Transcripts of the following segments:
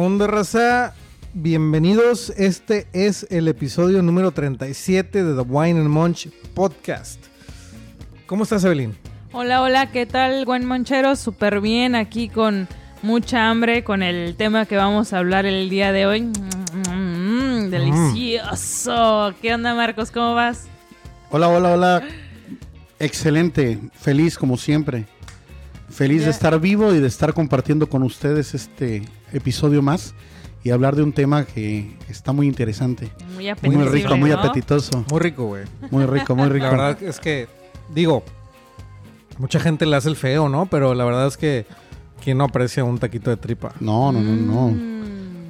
onda raza? Bienvenidos. Este es el episodio número 37 de The Wine and Munch Podcast. ¿Cómo estás, Evelyn? Hola, hola, ¿qué tal, buen monchero? Súper bien, aquí con mucha hambre, con el tema que vamos a hablar el día de hoy. Mm, delicioso. ¿Qué onda, Marcos? ¿Cómo vas? Hola, hola, hola. Excelente, feliz como siempre. Feliz de estar vivo y de estar compartiendo con ustedes este episodio más y hablar de un tema que está muy interesante. Muy Muy apetecible, rico, muy apetitoso. Muy rico, güey. Muy rico, muy rico. La verdad es que, digo, mucha gente le hace el feo, ¿no? Pero la verdad es que, ¿quién no aprecia un taquito de tripa? No, no, no, no. Mm.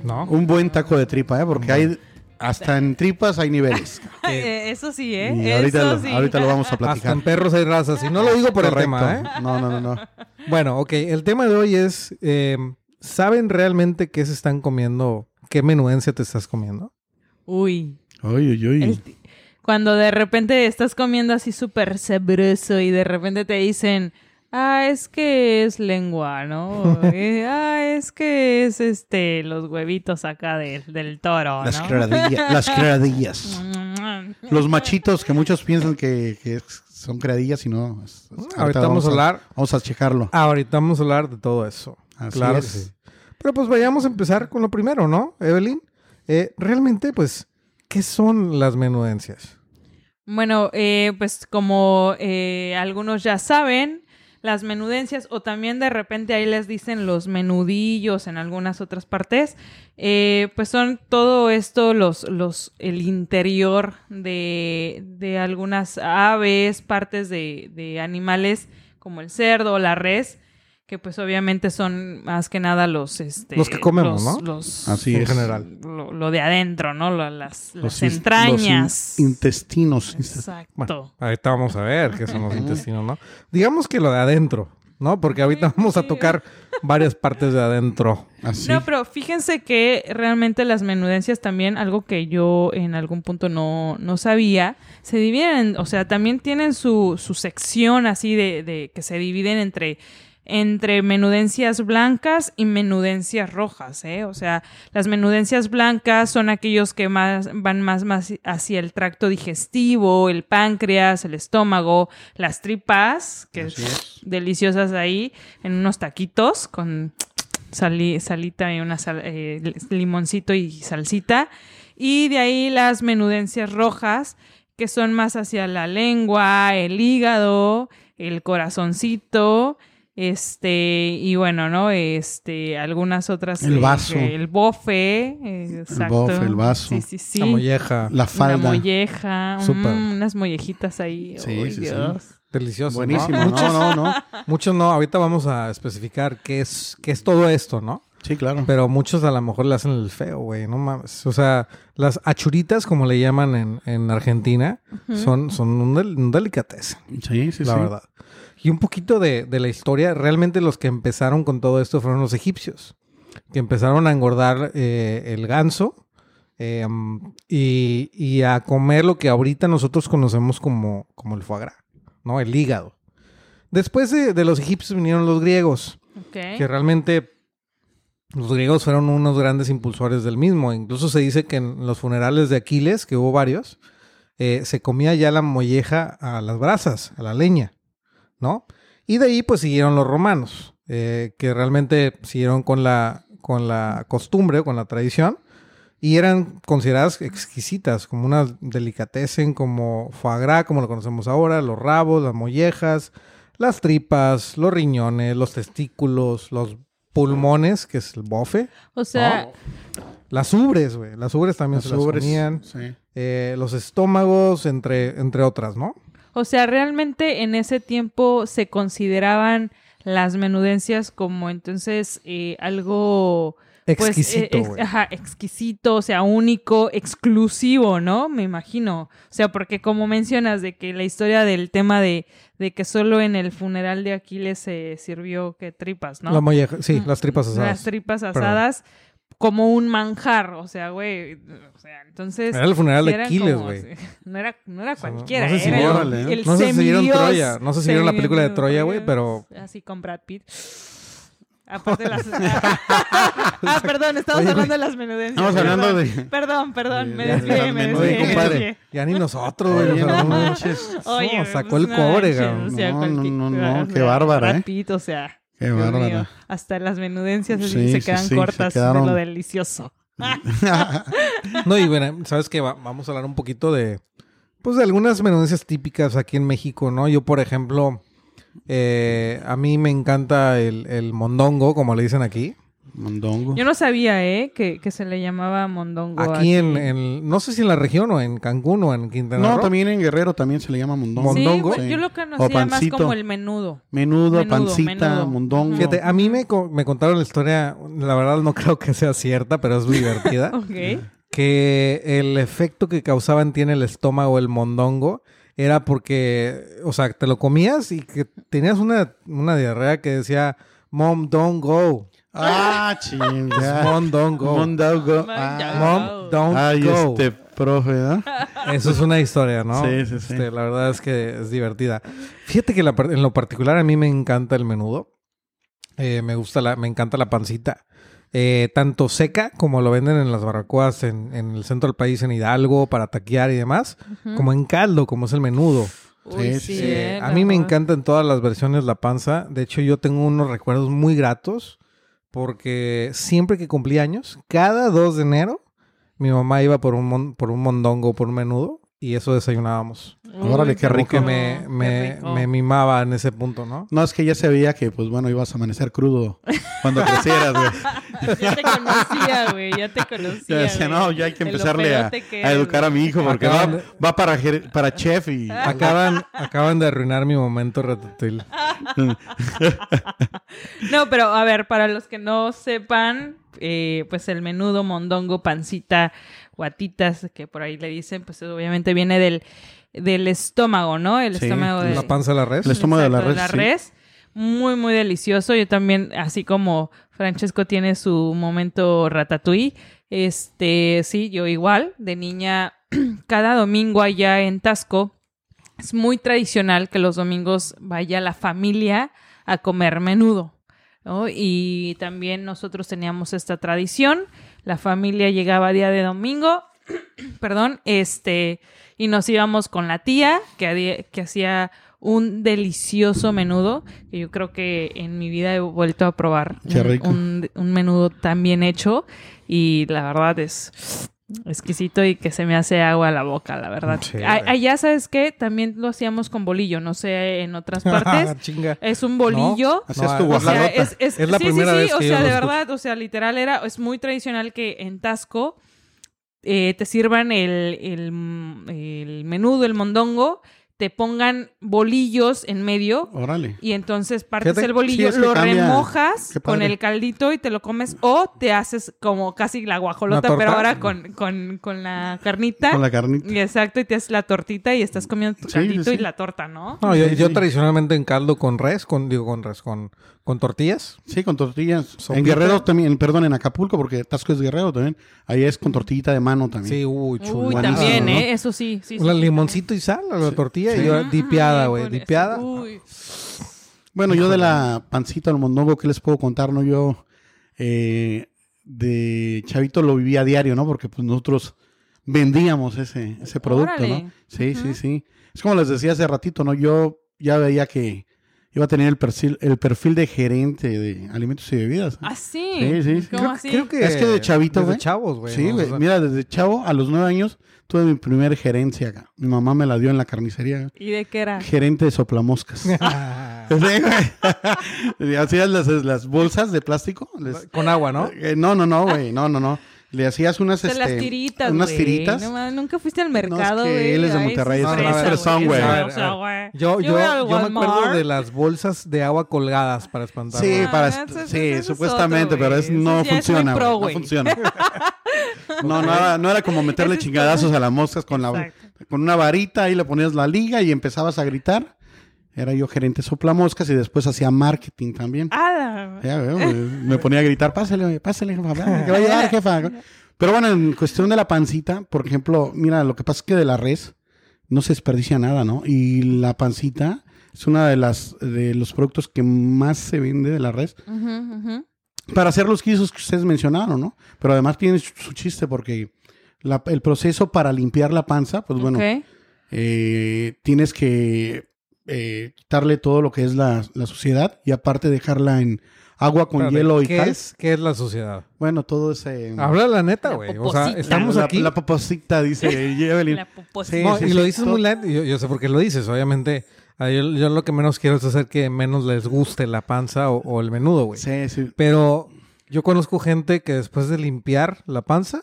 ¿No? Un buen taco de tripa, ¿eh? Porque hay, hasta en tripas hay niveles. Eh, Eso sí, ¿eh? Y Eso ahorita, lo, sí. ahorita lo vamos a Hasta platicar. en perros hay razas. Y no lo digo por el Correcto. tema, ¿eh? No, no, no, no. Bueno, ok. El tema de hoy es, eh, ¿saben realmente qué se están comiendo? ¿Qué menudencia te estás comiendo? Uy. Uy, uy, uy. El- cuando de repente estás comiendo así súper sabroso y de repente te dicen, ah, es que es lengua, ¿no? Eh, ah, es que es este, los huevitos acá del- del toro, Las, ¿no? las creadillas. Los machitos que muchos piensan que, que son creadillas y no. es- es- Ahorita vamos a hablar. Vamos a checarlo. Ahorita vamos a hablar de todo eso. Así claro es. que sí. Pero pues vayamos a empezar con lo primero, ¿no, Evelyn? Eh, realmente, pues, ¿qué son las menudencias? Bueno, eh, pues como eh, algunos ya saben, las menudencias o también de repente ahí les dicen los menudillos en algunas otras partes, eh, pues son todo esto, los, los, el interior de, de algunas aves, partes de, de animales como el cerdo o la res, que pues obviamente son más que nada los... Este, Los que comemos, los- ¿no? los- Así en general. Lo, lo de adentro, ¿no? Lo- las, las in- entrañas. los in- intestinos. Exacto. Bueno, ahorita vamos a ver qué son los intestinos, ¿no? Digamos que lo de adentro, ¿no? Porque ahorita vamos a tocar varias partes de adentro. Así. No, pero fíjense que realmente las menudencias también, algo que yo en algún punto no, no sabía, se dividen, en- o sea, también tienen su, su sección así de, de que se dividen entre entre menudencias blancas y menudencias rojas, ¿eh? O sea, las menudencias blancas son aquellos que más van más, más hacia el tracto digestivo, el páncreas, el estómago, las tripas, que es. deliciosas ahí, en unos taquitos con sali- salita y una sal- eh, limoncito y salsita. Y de ahí las menudencias rojas, que son más hacia la lengua, el hígado, el corazoncito, este, y bueno, ¿no? Este, algunas otras. El eh, vaso. el bofe, eh, exacto. bofe, el vaso. Sí, sí, sí. La molleja. La falda. molleja, Súper. mm, unas mollejitas ahí. Sí, Uy, sí, sí. Dios. Delicioso. ¿no? Buenísimo. Muchos, No, no, no. muchos no. Ahorita vamos a especificar qué es, qué es todo esto, ¿no? Sí, claro. Pero muchos a lo mejor le hacen el feo, güey. No mames. O sea, las achuritas, como le llaman en, en Argentina, son, son un, del, un delicatessen. Sí, sí, la sí. verdad. Y un poquito de, de la historia, realmente los que empezaron con todo esto fueron los egipcios, que empezaron a engordar eh, el ganso eh, um, y, y a comer lo que ahorita nosotros conocemos como, como el foie gras, ¿no? El hígado. Después de, de los egipcios vinieron los griegos, que realmente los griegos fueron unos grandes impulsores del mismo. Incluso se dice que en los funerales de Aquiles, que hubo varios, eh, se comía ya la molleja a las brasas, a la leña, ¿no? Y de ahí pues siguieron los romanos, eh, que realmente siguieron con la, con la costumbre, con la tradición, y eran consideradas exquisitas, como una delicatessen, como foie gras, como lo conocemos ahora, los rabos, las mollejas, las tripas, los riñones, los testículos, los pulmones, que es el bofe, O sea, las ubres, güey, las ubres también Las se las ubres, comían, sí. eh, los estómagos, entre, entre otras, ¿no? O sea, realmente en ese tiempo se consideraban las menudencias como entonces eh, algo pues, Exquisito, eh, ex- güey. ajá, exquisito, o sea, único, exclusivo, ¿no? Me imagino. O sea, porque como mencionas de que la historia del tema de, de que solo en el funeral de Aquiles se sirvió que tripas, ¿no? La molleja, sí, las tripas Las asadas. tripas Perdón. Como un manjar, o sea, güey, o sea, entonces Era el funeral de Aquiles, güey. No era, no era O sea, no- cualquiera, no sé si era vieron- el, órale, el no sé si vieron Troya, no sé si vieron la película de Troya, güey, pero- Así con Brad Pitt. Aparte de las... ah, perdón, estamos Oye, hablando de las menudencias. Estamos hablando Perdón, de- Perdón, perdón, me de- de desvié, me desvié. Compadre, ya ni nosotros, güey. Oye, no no- manches. Oye, No, pues, sacó el no cobre, sea, No, no, no, no, qué bárbara, ¿eh? Brad Pitt, o sea. Qué mío, Hasta las menudencias así Sí, se quedan sí, cortas quedaron- de lo delicioso. No, y bueno, sabes que vamos a hablar un poquito de, pues, de algunas menudencias típicas aquí en México, ¿no? Yo, por ejemplo, eh, a mí me encanta el, el mondongo, como le dicen aquí. Mondongo. Yo no sabía, ¿eh? Que, que se le llamaba mondongo. Aquí en, en- no sé si en la región o en Cancún o en Quintana No, Roo. también en Guerrero también se le llama mondongo. Sí, mondongo. yo lo O conocía más pancito. como el menudo. Menudo, Menudo, pancita, menudo. mondongo. Fíjate, a mí me, me contaron la historia, la verdad no creo que sea cierta, pero es muy divertida. Ok. que el efecto que causaban tiene el estómago el mondongo era porque, o sea, te lo comías y que tenías una, una diarrea que decía, Mom, don't go. Ah, chinga. Mom, don't go. Mondongo. Mom, Ah. Mom, don't Ay, go. este profe, ¿no? Eso es una historia, ¿no? Sí, sí, sí. Este, la verdad es que es divertida. Fíjate que la en lo particular a mí me encanta el menudo. Eh, me gusta la, me encanta la pancita. Eh, tanto seca como lo venden en las barbacoas en, en el centro del país, en Hidalgo, para taquear y demás, como en caldo, como es el menudo. Uy, Sí, sí, eh, a mí me verdad. encanta en todas las versiones la panza. De hecho, yo tengo unos recuerdos muy gratos porque siempre que cumplí años, cada 2 de enero, mi mamá iba por un, mon- por un mondongo, por un menudo, y eso desayunábamos. Órale, qué rico. Que me, qué me, rico. me mimaba en ese punto, ¿no? No, es que ya se veía que, pues bueno, ibas a amanecer crudo cuando crecieras, güey. Ya te conocía, güey. Ya te conocía. Ya decía, güey. no, ya hay que empezarle a, educar a mi hijo porque Acaban va, va para, para chef y... Acaban, acaban de arruinar mi momento ratatouille. No, pero a ver, para los que no sepan, eh, pues el menudo, mondongo, pancita, guatitas, que por ahí le dicen, pues obviamente viene del, del estómago, ¿no? El Sí, estómago de La panza de la res. El estómago de la res, sí. res. Muy, muy delicioso. Yo también, así como Francesco tiene su momento ratatouille, este, sí, yo igual, de niña, cada domingo allá en Tasco, es muy tradicional que los domingos vaya la familia a comer menudo. ¿no? Y también nosotros teníamos esta tradición. La familia llegaba día de domingo, perdón, este, y nos íbamos con la tía que, que hacía un delicioso menudo que yo creo que en mi vida he vuelto a probar Qué un, rico. un- un menudo tan bien hecho y la verdad es exquisito y que se me hace agua a la boca, la verdad. Sí, A- allá, ¿sabes qué? También lo hacíamos con bolillo, no sé, en otras partes. Es un bolillo. Hacías No, tu es O sea, es, es- Es la sí, primera sí, sí, vez o que sea, yo lo de escucho. verdad, o sea, literal era, es muy tradicional que en Tasco eh, te sirvan el, el, el menudo, el mondongo, te pongan bolillos en medio Órale. y entonces partes Fíjate, el bolillo, sí, lo cambia. remojas con el caldito y te lo comes o te haces como casi la guajolota, ¿Una pero ahora con, con, con la carnita. Con la carnita. Y Exacto, y te haces la tortita y estás comiendo tu Sí, caldito sí, sí. y la torta, ¿no? No, yo, yo sí. tradicionalmente en caldo con res, con, digo con res, con, con tortillas. Sí, con tortillas. Sopita. En Guerrero también, perdón, en Acapulco, porque Tasco es Guerrero también. Ahí es con tortillita de mano también. Sí, uy, chulo. Uy, también, ¿no? ¿eh? Eso sí, sí. Un limoncito y sal a la tortilla y yo dipiada, güey, dipiada. Uy. Bueno, yo de la pancita al mondongo, ¿qué les puedo contar? No, yo eh, de chavito lo vivía a diario, ¿no? Porque pues nosotros vendíamos ese, ese producto, Órale. ¿no? Sí, sí, sí. Es como les decía hace ratito, ¿no? Yo ya veía que iba a tener el perfil, el perfil de gerente de alimentos y bebidas. ¿Ah, sí? Sí, sí, sí. ¿Cómo Creo, así? creo que Es que de chavito, desde güey. chavos, güey. Sí, ¿no? güey. O sea, Mira, desde chavo, a los nueve años, tuve mi primer gerencia acá. Mi mamá me la dio en la carnicería. ¿Y de qué era? Gerente de soplamoscas. Sí, güey. Hacías las, las bolsas de plástico. les- con agua, ¿no? Eh, no, no, no, güey. No, no, no. Le hacías unas, este, las tiritas, unas tiritas. No, nunca fuiste al No, es mercado, que él es de Monterrey, güey. Yo, yo, al yo me acuerdo de las bolsas de agua colgadas para espantar. Sí, Ah, para, sí, supuestamente, pero es, no funciona, pro, no funciona. no, no era, no era como meterle chingadazos a las moscas con la con una varita ahí le ponías la liga y empezabas a gritar. Era yo gerente soplamoscas y después hacía marketing también. Ah, Ya veo, güey. me ponía a gritar, pásale, pásale, jefa, que va a llegar, jefa. Pero bueno, en cuestión de la pancita, por ejemplo, mira, lo que pasa es que de la res no se desperdicia nada, ¿no? Y la pancita Es una de las de los productos que más se vende de la res. Para hacer los guisos que ustedes mencionaron, ¿no? Pero además tiene su chiste porque la- el proceso para limpiar la panza, pues bueno, eh, tienes que eh, quitarle todo lo que es la, la suciedad y aparte dejarla en agua con Espérate, hielo y ¿qué cal. Es, ¿Qué es la sociedad? Bueno, todo ese... Habla la neta, La güey. O sea, estamos la, aquí. La poposita, dice Evelyn. La poposita. Sí, No, sí, y sí, lo dices todo- muy lento. Yo, yo sé por qué lo dices. Obviamente, yo, yo lo que menos quiero es hacer que menos les guste la panza o, o el menudo, güey. Sí, sí. Pero yo conozco gente que después de limpiar la panza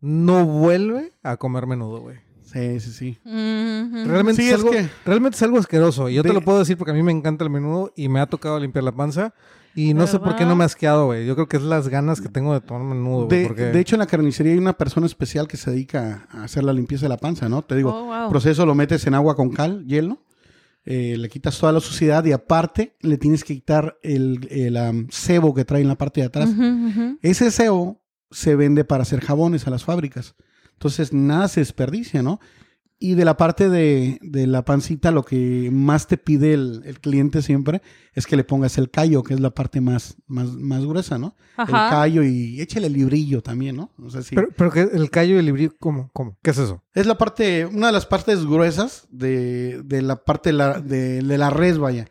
no vuelve a comer menudo, güey. Sí, sí, sí. Realmente, Sí, es es algo, que- realmente es algo asqueroso. Y yo te lo puedo decir porque a mí me encanta el menudo y me ha tocado limpiar la panza. Y no sé por qué no me ha asqueado, güey. Yo creo que es las ganas que tengo de tomar menudo, güey. De, porque... de hecho, en la carnicería hay una persona especial que se dedica a hacer la limpieza de la panza, ¿no? Te digo, Oh, wow. proceso lo metes en agua con cal, hielo, eh, le quitas toda la suciedad y aparte le tienes que quitar el, el, am, sebo que trae en la parte de atrás. Ese sebo se vende para hacer jabones a las fábricas. Entonces, nada se desperdicia, ¿no? Y de la parte de, de la pancita, lo que más te pide el, el cliente siempre es que le pongas el callo, que es la parte más, más, más gruesa, ¿no? El Ajá. callo y échale el librillo también, ¿no? O sea, sí. Pero, pero que el callo y el librillo, ¿cómo? ¿Cómo? ¿Qué es eso? es la parte, una de las partes gruesas de, de la parte de la, de, de la res, vaya.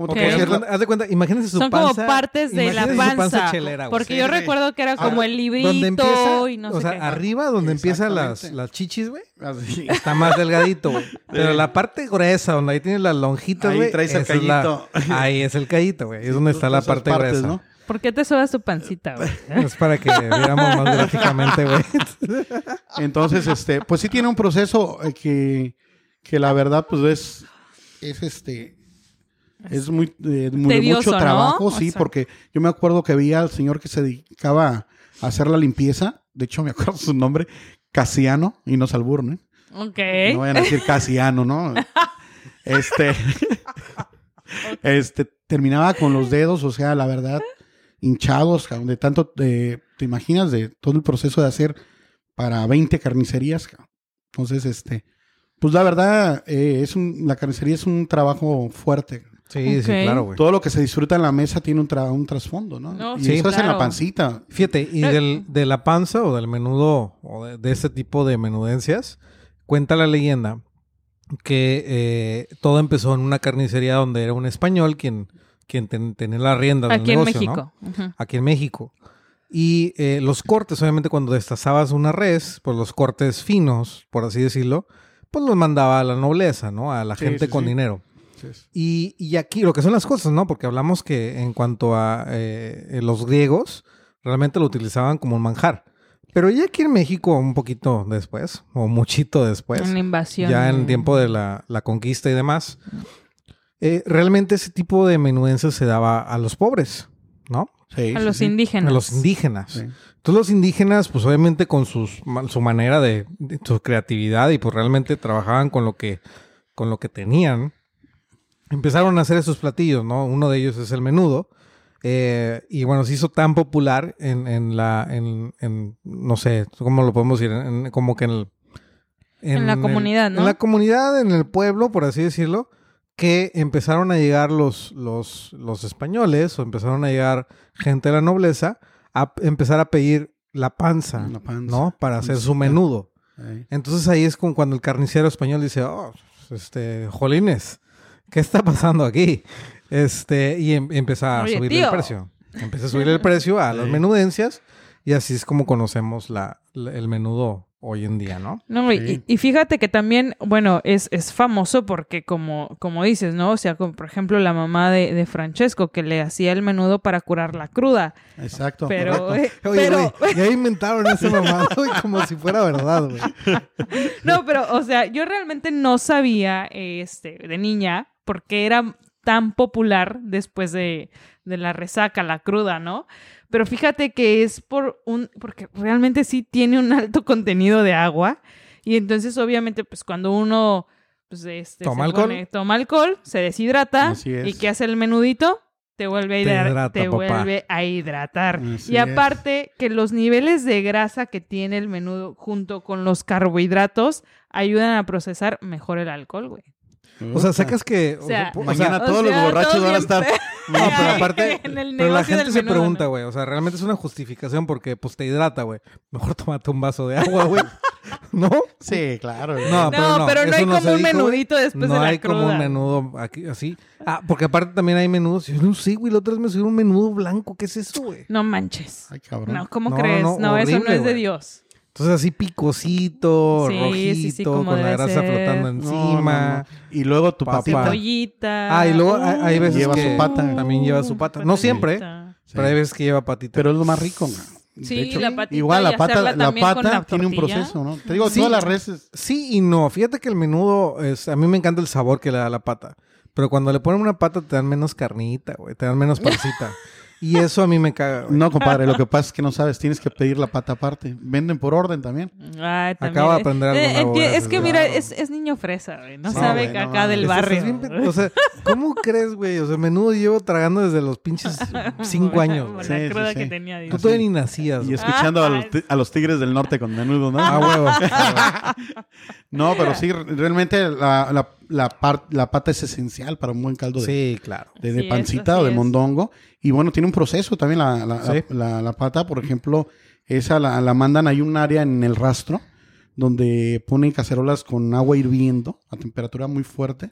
Como Ok. te puedo haz, de la- cuenta, imagínense su Son panza. como partes de la su panza. chelera, güey. porque Sí, yo sí. recuerdo que era Ah, como el librito donde empieza, y no o sé sea, qué. arriba donde empiezan las, chichis, güey, así. está más delgadito, güey. Pero la parte gruesa, donde ahí tienes las lonjitas, Ahí güey. traes el la- callito. ahí es el callito, güey. Es donde está la Esas parte partes, gruesa. ¿no? ¿Por qué te sobas tu pancita, güey? Es para que viéramos más gráficamente, güey. Entonces, este, pues sí tiene un proceso eh, que, que la verdad, pues es, es este, es muy, eh, muy- Tedioso, mucho ¿no? trabajo, O sí, sea. porque yo me acuerdo que había al señor que se dedicaba a hacer la limpieza, de hecho me acuerdo su nombre, Casiano, y no Salbur, ¿no? Ok. No vayan a decir Casiano, ¿no? Este, este, terminaba con los dedos, o sea, la verdad, hinchados, de tanto, de, te imaginas de todo el proceso de hacer para 20 carnicerías. Entonces, este, pues la verdad, eh, es un, la carnicería es un trabajo fuerte. Sí, sí, claro, güey. Todo lo que se disfruta en la mesa tiene un, tra- un trasfondo, ¿no? No, y sí, eso es en la pancita. Fíjate, y No. del, de la panza o del menudo o de, de este tipo de menudencias, cuenta la leyenda que eh, todo empezó en una carnicería donde era un español quien, quien ten- tenía la rienda del Aquí en negocio, ¿no? México. Ujú. Aquí en México. Y eh, los cortes, obviamente cuando destazabas una res, pues los cortes finos, por así decirlo, pues los mandaba a la nobleza, ¿no? A la Sí, gente sí, con sí. dinero. Y, y aquí lo que son las cosas, ¿no? Porque hablamos que en cuanto a eh, los griegos, realmente lo utilizaban como un manjar. Pero ya aquí en México, un poquito después, o muchito después, en la invasión. ya en tiempo de la, la conquista y demás, eh, realmente ese tipo de menudencias se daba a los pobres, ¿no? Sí, A sí, los sí. indígenas. A los indígenas. Sí. Entonces los indígenas, pues obviamente con sus, su manera de, de- su creatividad y pues realmente trabajaban con lo que, con lo que tenían, empezaron a hacer esos platillos, ¿no? Uno de ellos es el menudo. eh, y bueno, se hizo tan popular en, en la, en, en, no sé, ¿cómo lo podemos decir? En- como que en el... En la el- comunidad, ¿no? En la comunidad, en el pueblo, por así decirlo, que empezaron a llegar los, los, los españoles o empezaron a llegar gente de la nobleza a empezar a pedir la panza, La panza. ¿no? Para hacer su menudo. Entonces ahí es como cuando el carnicero español dice, oh, este, jolines, ¿qué está pasando aquí? Este, y em- empieza a Oye, subirle el precio. Empieza a subirle el precio a las Sí. menudencias y así es como conocemos la, la- el menudo hoy en día, ¿no? No, y- Sí. y, y fíjate que también, bueno, es, es famoso porque como, como dices, ¿no? O sea, como por ejemplo la mamá de, de Francesco que le hacía el menudo para curar la cruda. Exacto. Pero, eh, Oye, pero, güey, ya inventaron ese mamado, güey, como si fuera verdad, güey. no, pero, o sea, yo realmente no sabía, este, de niña, porque era tan popular después de, de la resaca, la cruda, ¿no? Pero fíjate que es por un, porque realmente sí tiene un alto contenido de agua. Y entonces, obviamente, pues cuando uno pues, este, Toma alcohol. pone- toma alcohol, se deshidrata. ¿Y qué hace el menudito? Te vuelve a, Te hidra- hidrata, te vuelve a hidratar. Así y es. aparte que los niveles de grasa que tiene el menudo junto con los carbohidratos ayudan a procesar mejor el alcohol, güey. O sea, sacas que... O sea, o Mañana sea, todos los borrachos todos van a estar- No, pero aparte, en el pero la gente del se pregunta, ¿no? güey. O sea, realmente es una justificación porque pues te hidrata, güey. Mejor tómate un vaso de agua, güey. ¿No? Sí, claro. No, No, pero no hay como un dijo, menudito después no de la hay como un menudo aquí, así. Ah, porque aparte también hay menudos. Yo no sé, güey. La otra vez me subieron un menudo blanco. ¿Qué es eso, güey? No manches. Ay, cabrón. No, ¿cómo No, crees? no, No, eso no es de güey. Dios. Entonces así picosito, Sí, rojito, sí, sí, como con la grasa ser. flotando encima. no, no. Y luego tu. Cebollita. Ah, y luego hay, hay veces Lleva que su pata. también lleva su pata. No siempre, ¿eh? pero hay veces que lleva patita. Pero es lo más rico. De Sí, hecho, la patita igual la pata, la pata la tiene un proceso, ¿no? Te digo, Sí. todas las reses. Sí y no. Fíjate que el menudo, es, a mí me encanta el sabor que le da la pata. Pero cuando le ponen una pata te dan menos carnita, güey. Te dan menos pancita. y eso a mí me caga, güey. No, compadre, lo que pasa es que no sabes, tienes que pedir la pata aparte. Venden por orden también. Ay, también. Acabo de aprender algo Eh, nuevo, Es que mira, es, es niño fresa, güey. No Sí, sabe güey, que no acá del barrio. bien o sea, ¿cómo crees, güey? O sea, menudo llevo tragando desde los pinches cinco años, Por güey. la Sí, sí, cruda sí. que tenía. Tú todavía ni nacías. Y escuchando a, Ah, los, ti- a los tigres del norte con menudo, ¿no? Ah, huevo. No, pero sí, re- realmente la, la, la, par- la pata es esencial para un buen caldo de, Sí, claro. de, de Sí, pancita o de mondongo. Y bueno, tiene un proceso también la, la, Sí. la, la- la pata, por ejemplo, esa la, la mandan, hay un área en el rastro donde ponen cacerolas con agua hirviendo a temperatura muy fuerte,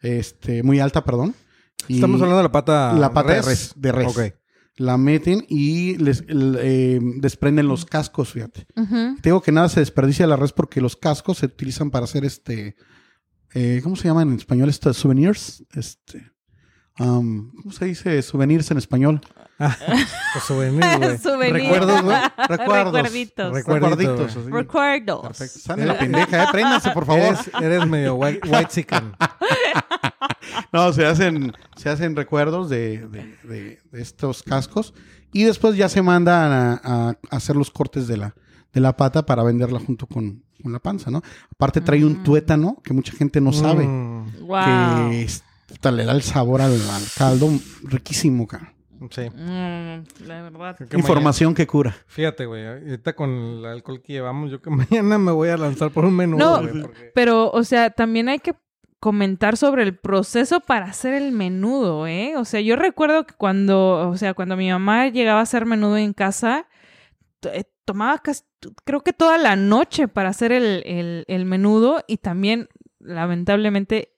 este, muy alta, perdón. Y Estamos hablando de la pata. La pata de res, de res. La meten y les el, eh, desprenden los cascos, fíjate. Te digo que nada se desperdicia de la res porque los cascos se utilizan para hacer este. eh, ¿Cómo se llaman en español estos souvenirs? Este. Um, ¿Cómo se dice souvenirs en español? Souvenirs, güey. Recuerdos, güey. Recuerdos. Recuerditos. Recuerdos. Recuerditos. Recuerdos. Perfecto. En la pendeja, ¿eh? Préndanse, por favor. Eres, eres medio white, white chicken. No, se hacen, se hacen recuerdos de, de- de- de estos cascos y después ya se mandan a, a hacer los cortes de la, de la pata para venderla junto con, con la panza, ¿no? Aparte trae un tuétano que mucha gente no sabe. Mm, Wow. que es- puta, le da el sabor al, al caldo riquísimo, cara. sí. Mm, la verdad. Que Información que cura. fíjate, güey. Ahorita con el alcohol que llevamos, yo que mañana me voy a lanzar por un menú, No, porque- Pero, o sea, también hay que comentar sobre el proceso para hacer el menudo, ¿eh? O sea, yo recuerdo que cuando, o sea, cuando mi mamá llegaba a hacer menudo en casa, eh, tomaba casi, creo que toda la noche para hacer el, el, el menudo y también, lamentablemente,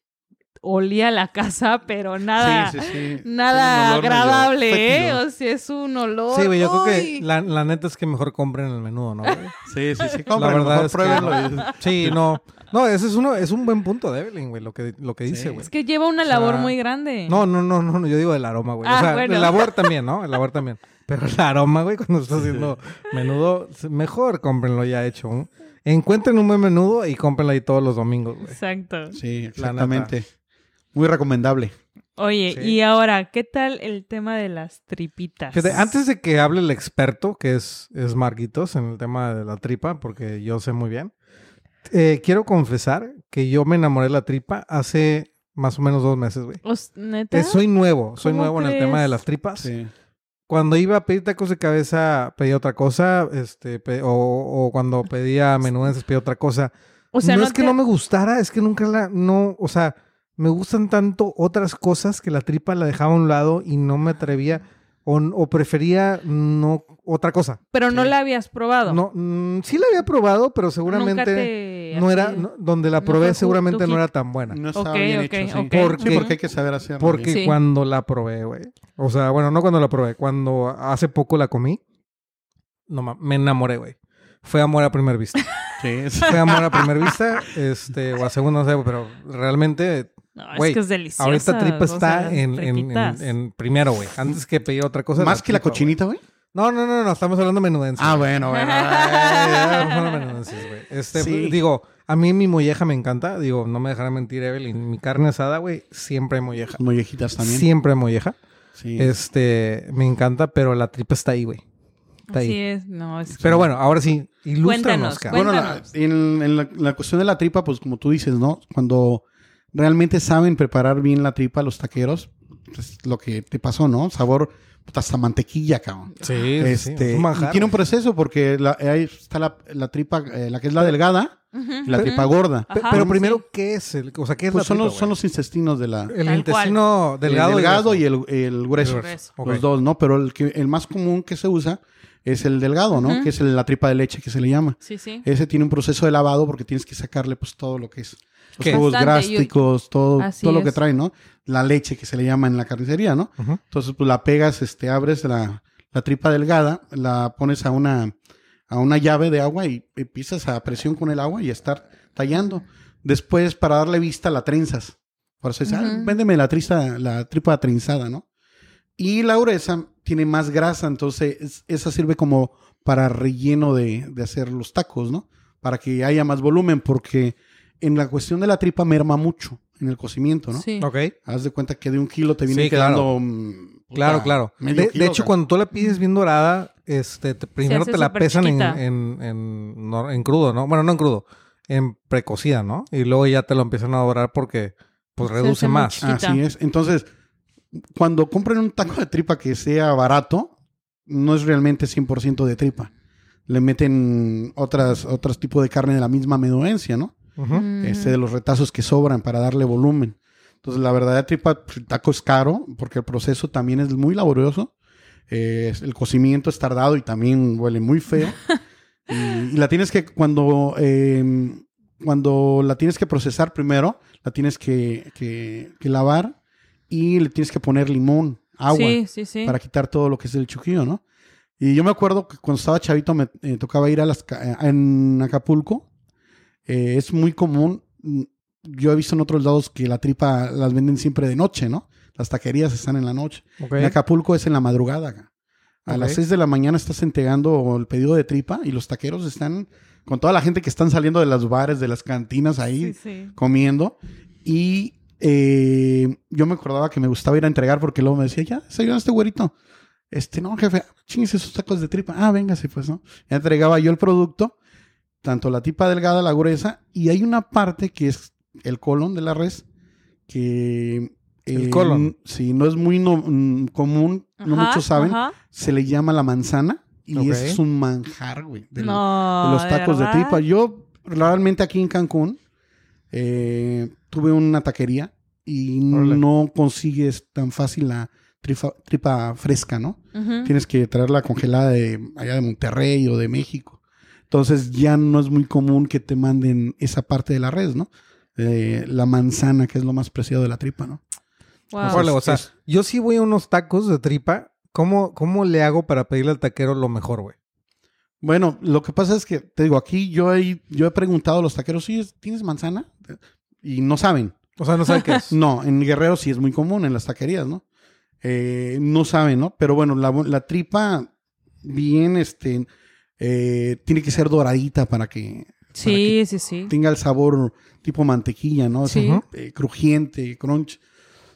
olía la casa, pero nada, Sí, sí, sí. nada medio agradable, ¿eh? O sea, es un olor. Sí, güey, yo creo que la, la neta es que mejor compren el menudo, ¿no? güey? Sí, sí, sí. La Compren, verdad mejor es que- pruébenlo. y- Sí, no. No, ese es uno, es un buen punto de Evelyn, güey, lo que, lo que dice, Sí. güey. Es que lleva una O sea, labor muy grande. No, no, no, no, no, yo digo el aroma, güey. Ah, o sea, bueno. el labor también, ¿no? El labor también. Pero el aroma, güey, cuando estás haciendo menudo, mejor cómprenlo ya hecho. ¿no? Encuentren un buen menudo y cómprenlo ahí todos los domingos, güey. Exacto. Sí, La exactamente. Muy recomendable. Oye, Sí. y ahora, ¿qué tal el tema de las tripitas? Fíjate, antes de que hable el experto, que es, es Marquitos, en el tema de la tripa, porque yo sé muy bien, eh, quiero confesar que yo me enamoré de la tripa hace más o menos dos meses, güey. ¿Neta? Eh, soy nuevo, soy ¿Cómo nuevo en el tema de las tripas. Sí. Cuando iba a pedir tacos de cabeza, pedía otra cosa, este, pe- o, o cuando pedía menudencias, pedía otra cosa. o sea, no, no, es que no me gustara, es que nunca la, no, o sea, me gustan tanto otras cosas que la tripa la dejaba a un lado y no me atrevía, o, o prefería no, otra cosa. Pero no Sí. la habías probado. No, mm, sí la había probado, pero seguramente te... no era, no- donde la probé seguramente no era tan buena. No estaba Ok, bien hecho, sí. ok. ¿Por Sí, qué? porque hay que saber hacerlo. Porque. Sí. cuando la probé, güey. O sea, bueno, no cuando la probé, cuando hace poco la comí, no me enamoré, güey. Fue amor a primera vista. Sí, sí. Fue amor a primera vista, este, o a segunda, no sé, pero realmente No, es Güey, que es deliciosa. ahorita tripa o sea, está en, en- en- tripitas. en primero, güey. Antes que pedir otra cosa. Más que la cochinita, güey. No, no, no, no, estamos hablando de menudencia. Ah, bueno, bueno. Estamos hablando de menudencias, güey. Este, Sí. digo, a mí mi molleja me encanta. Digo, no me dejará mentir, Evelyn. Mi carne asada, güey, siempre hay molleja. Mollejitas también. Siempre molleja. Sí. Este, me encanta, pero la tripa está ahí, güey. Está Así ahí. es, no, es... Pero bueno, ahora sí, ilústranos, Cuéntanos, cabrón. Bueno, la- Cuéntanos. en, en la, la cuestión de la tripa, pues como tú dices, ¿no? Cuando realmente saben preparar bien la tripa los taqueros, pues lo que te pasó, ¿no? Sabor puta, hasta mantequilla, cabrón. Sí, sí, sí, Este, es y tiene un proceso porque la- ahí está la, la tripa, eh, la que es la delgada, y la tripa gorda. Ajá, pero primero, ¿qué es el, o sea, qué es Pues la son, tripa, los, son los intestinos de la... el Tal intestino delgado, el delgado y, el, el grueso. El grueso. Los dos, ¿no? Pero el, que, el más común que se usa es el delgado, ¿no? Que es el- la tripa de leche que se le llama. Sí, sí. Ese tiene un proceso de lavado porque tienes que sacarle pues todo lo que es los ¿Qué? jugos gástricos, todo, Así todo lo que trae, ¿no? La leche que se le llama en la carnicería, ¿no? Entonces, pues la pegas, este, abres la, la tripa delgada, la pones a una, a una llave de agua y empiezas a presión con el agua y a estar tallando. Después, para darle vista, la trenzas. Por eso dice, ah, véndeme la, triza, la tripa trenzada, ¿no? Y la gruesa tiene más grasa, entonces es- esa sirve como para relleno de, de hacer los tacos, ¿no? Para que haya más volumen, porque en la cuestión de la tripa merma mucho en el cocimiento, ¿no? Sí. Ok. Haz de cuenta que de un kilo te viene Sí, claro. quedando. mm, puta, Claro, claro. medio De, kilo, de hecho, cuando tú la pides bien dorada, este, te- primero te la pesan en, en, en, no- en crudo, ¿no? Bueno, no en crudo, en precocida, ¿no? Y luego ya te lo empiezan a dorar porque pues reduce más. Así es. Entonces, cuando compren un taco de tripa que sea barato, no es realmente 100% de tripa. Le meten otras, otros tipos de carne de la misma menudencia, ¿no? Mm. Este de los retazos que sobran para darle volumen. Entonces, la verdadera tripa, pues, el taco es caro porque el proceso también es muy laborioso. Eh, el cocimiento es tardado y también huele muy feo. y, y la tienes que, cuando, eh, cuando la tienes que procesar primero, la tienes que, que- que lavar y le tienes que poner limón, agua, Sí, sí, sí. para quitar todo lo que es el chuquillo, ¿no? Y yo me acuerdo que cuando estaba chavito me eh, tocaba ir a las ca- eh, en Acapulco. Eh, es muy común. mm, Yo he visto en otros lados que la tripa las venden siempre de noche, ¿no? Las taquerías están en la noche. En Acapulco es en la madrugada. A las 6 de la mañana estás entregando el pedido de tripa y los taqueros están con toda la gente que están saliendo de los bares, de las cantinas ahí Sí, sí. comiendo. Y eh, yo me acordaba que me gustaba ir a entregar porque luego me decía, ya, ¿se este güerito? Este, no, jefe, chingues esos tacos de tripa. Ah, véngase, pues, ¿no? Ya entregaba yo el producto, tanto la tripa delgada, la gruesa, y hay una parte que es el colon de la res, que... El colon. Sí, no es muy no- mm, común, no muchos saben. ajá. Se le llama la manzana y es un manjar, güey. de la- No, de los tacos de, tripa. Yo realmente aquí en Cancún eh, tuve una taquería y no consigues tan fácil la trifa- tripa fresca, ¿no? Tienes que traerla congelada de allá de Monterrey o de México. Entonces ya no es muy común que te manden esa parte de la res, ¿no? Eh, la manzana, que es lo más preciado de la tripa, ¿no? Wow. Órale, o sea, es- yo sí voy a unos tacos de tripa. ¿Cómo, ¿Cómo le hago para pedirle al taquero lo mejor, güey? Bueno, lo que pasa es que, te digo, aquí yo he, yo he preguntado a los taqueros, ¿sí, ¿tienes manzana? Y no saben. O sea, no saben qué es. No, en Guerrero sí es muy común, en las taquerías, ¿no? Eh, no saben, ¿no? Pero bueno, la, la tripa bien, este, eh, tiene que ser doradita para que Sí, sí, sí. tenga el sabor tipo mantequilla, ¿no? Sí. Eh, crujiente, crunch.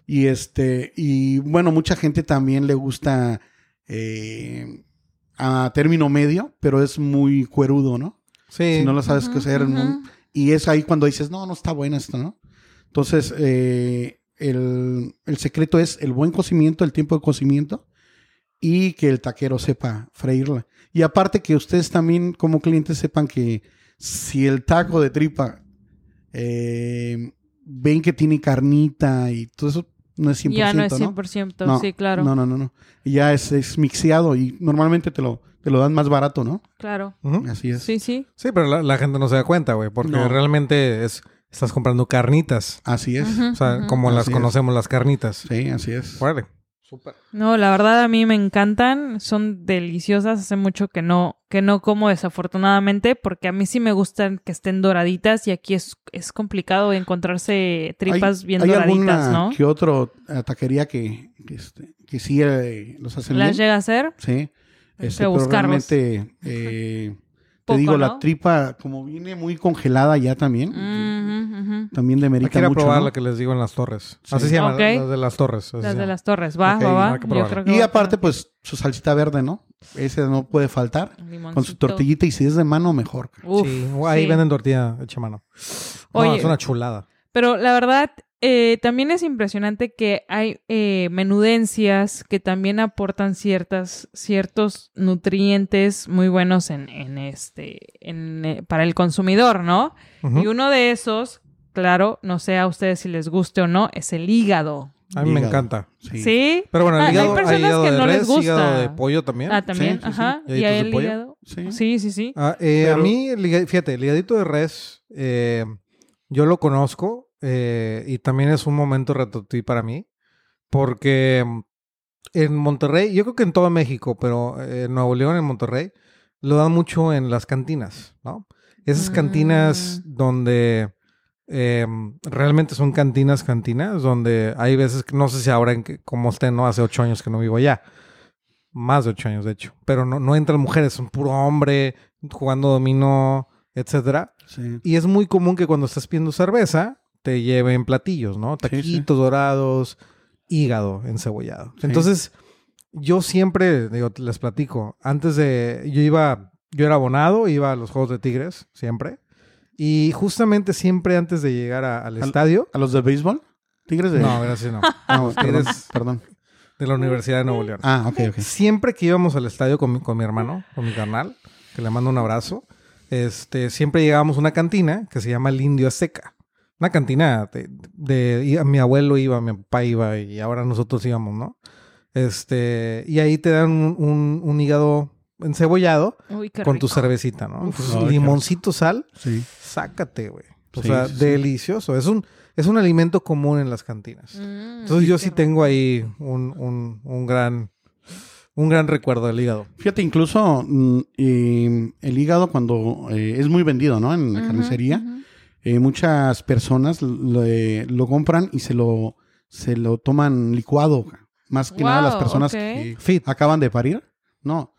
Y este, y bueno, mucha gente también le gusta eh, a término medio, pero es muy cuerudo, ¿no? Sí. Si no lo sabes Ujú, cocer. ujú. muy- y es ahí cuando dices, no, no está buena esto, ¿no? Entonces, eh, el, el secreto es el buen cocimiento, el tiempo de cocimiento y que el taquero sepa freírla. Y aparte que ustedes también como clientes sepan que si el taco de tripa eh, ven que tiene carnita y todo eso, no es 100%, ya no es ¿no? 100%, No, sí, claro. No, no, no, no. Ya es, es mixeado y normalmente te lo, te lo dan más barato, ¿no? Claro. Así es. Sí, sí. Sí, pero la, la gente no se da cuenta, güey, porque No. realmente es estás comprando carnitas. Así es. O sea, como las Así es. conocemos las carnitas. Sí, así es. Órale. Súper. No, la verdad a mí me encantan, son deliciosas, hace mucho que no que no como desafortunadamente porque a mí sí me gustan que estén doraditas y aquí es, es complicado encontrarse tripas Hay- bien hay doraditas, alguna ¿no? que otro eh, taquería que, que, este, que sí eh, los hacen ¿Las bien. llega a hacer? Sí. Este, pero realmente, eh, te digo, ¿no? la tripa, como viene muy congelada ya también, Ujú, ujú. también Hay demerita que ir a mucho. probar ¿no? la que les digo en las torres. Sí. Así se llama, las de las torres. Las de las torres, va, va, va. Y aparte, pues, su salsita verde, ¿no? Ese no puede faltar. Con su tortillita y si es de mano, mejor. Uf, sí, ahí sí. venden tortilla hecha mano. No, Oye. es una chulada. Pero la verdad, eh, también es impresionante que hay eh, menudencias que también aportan ciertas, ciertos nutrientes muy buenos en, en este, en, eh, para el consumidor, ¿no? Y uno de esos, claro, no sé a ustedes si les guste o no, es el hígado. A mí me Hígado. encanta. ¿Sí? Pero bueno, el Ah, hay hígado, hay, personas hígado que de no les gusta. hígado de pollo también. Ah, también, Sí, sí, sí. ajá. ¿Y ¿Higadito a de el hígado? Sí. Sí, sí, sí. Ah, eh, Pero- A mí, fíjate, el higadito de res, eh, yo lo conozco eh, y también es un momento retrotí para mí, porque mm, en Monterrey, yo creo que en todo México, pero eh, en Nuevo León, en Monterrey, lo dan mucho en las cantinas, ¿no? Esas Mm. cantinas donde eh, realmente son cantinas, cantinas, donde hay veces que no sé si ahora en que, como estén, ¿no? Hace ocho años que no vivo allá. Más de ocho años, de hecho. Pero no, no entran mujeres, son puro hombre, jugando dominó, etcétera. Sí. Y es muy común que cuando estás pidiendo cerveza, te lleven platillos, ¿no? Sí, sí. Taquitos dorados, hígado encebollado. Sí. Entonces, yo siempre, digo, les platico, antes de, yo iba, yo era abonado, iba a los Juegos de Tigres, siempre. Y justamente siempre antes de llegar a- al Al- estadio, ¿A los de béisbol? ¿Tigres de...? no, gracias, no, Ah, perdón, Tigres- perdón. de la Universidad de Nuevo León. Ah, ok, ok. Siempre que íbamos al estadio con mi, con mi hermano, con mi carnal, que le mando un abrazo, este, siempre llegábamos a una cantina que se llama el Indio Azteca. Una cantina de, mi abuelo iba, mi papá iba y ahora nosotros íbamos, ¿no? Este, y ahí te dan un, un- un hígado encebollado Uy, con tu cervecita, ¿no? Entonces, Ay, qué limoncito, sal, Sí. sácate, güey. O Sí, sea, sí, sí. delicioso. Es un, es un alimento común en las cantinas. Mm, Entonces yo sí rico. tengo ahí un, un, un gran un gran recuerdo del hígado. Fíjate, incluso mm, eh, el hígado cuando eh, es muy vendido, ¿no? En la carnicería, ujú. Eh, muchas personas lo, eh, lo compran y se lo, se lo toman licuado. Más que nada las personas que Fit. acaban de parir. No.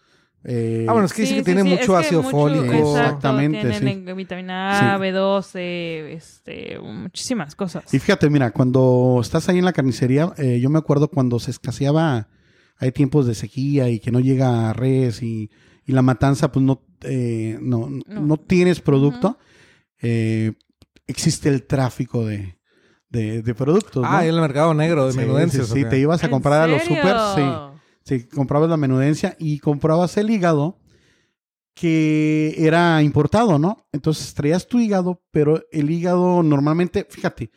Eh, Ah, bueno, es que dice Sí, que sí, tiene sí, mucho es ácido mucho- fólico. exacto, Exactamente, Tienen sí. vitamina A, Sí. B12, este, muchísimas cosas. Y fíjate, mira, cuando estás ahí en la carnicería, eh, yo me acuerdo cuando se escaseaba, hay tiempos de sequía y que no llega res y, y la matanza, pues no, eh, no, no. No. tienes producto, eh, existe el tráfico de, de, de productos. ¿no? Ah, el mercado negro de Sí, menudencias. sí, te ibas a ¿En comprar a los supers, sí. Sí, comprabas la menudencia y comprabas el hígado que era importado, ¿no? Entonces traías tu hígado, pero el hígado normalmente, fíjate,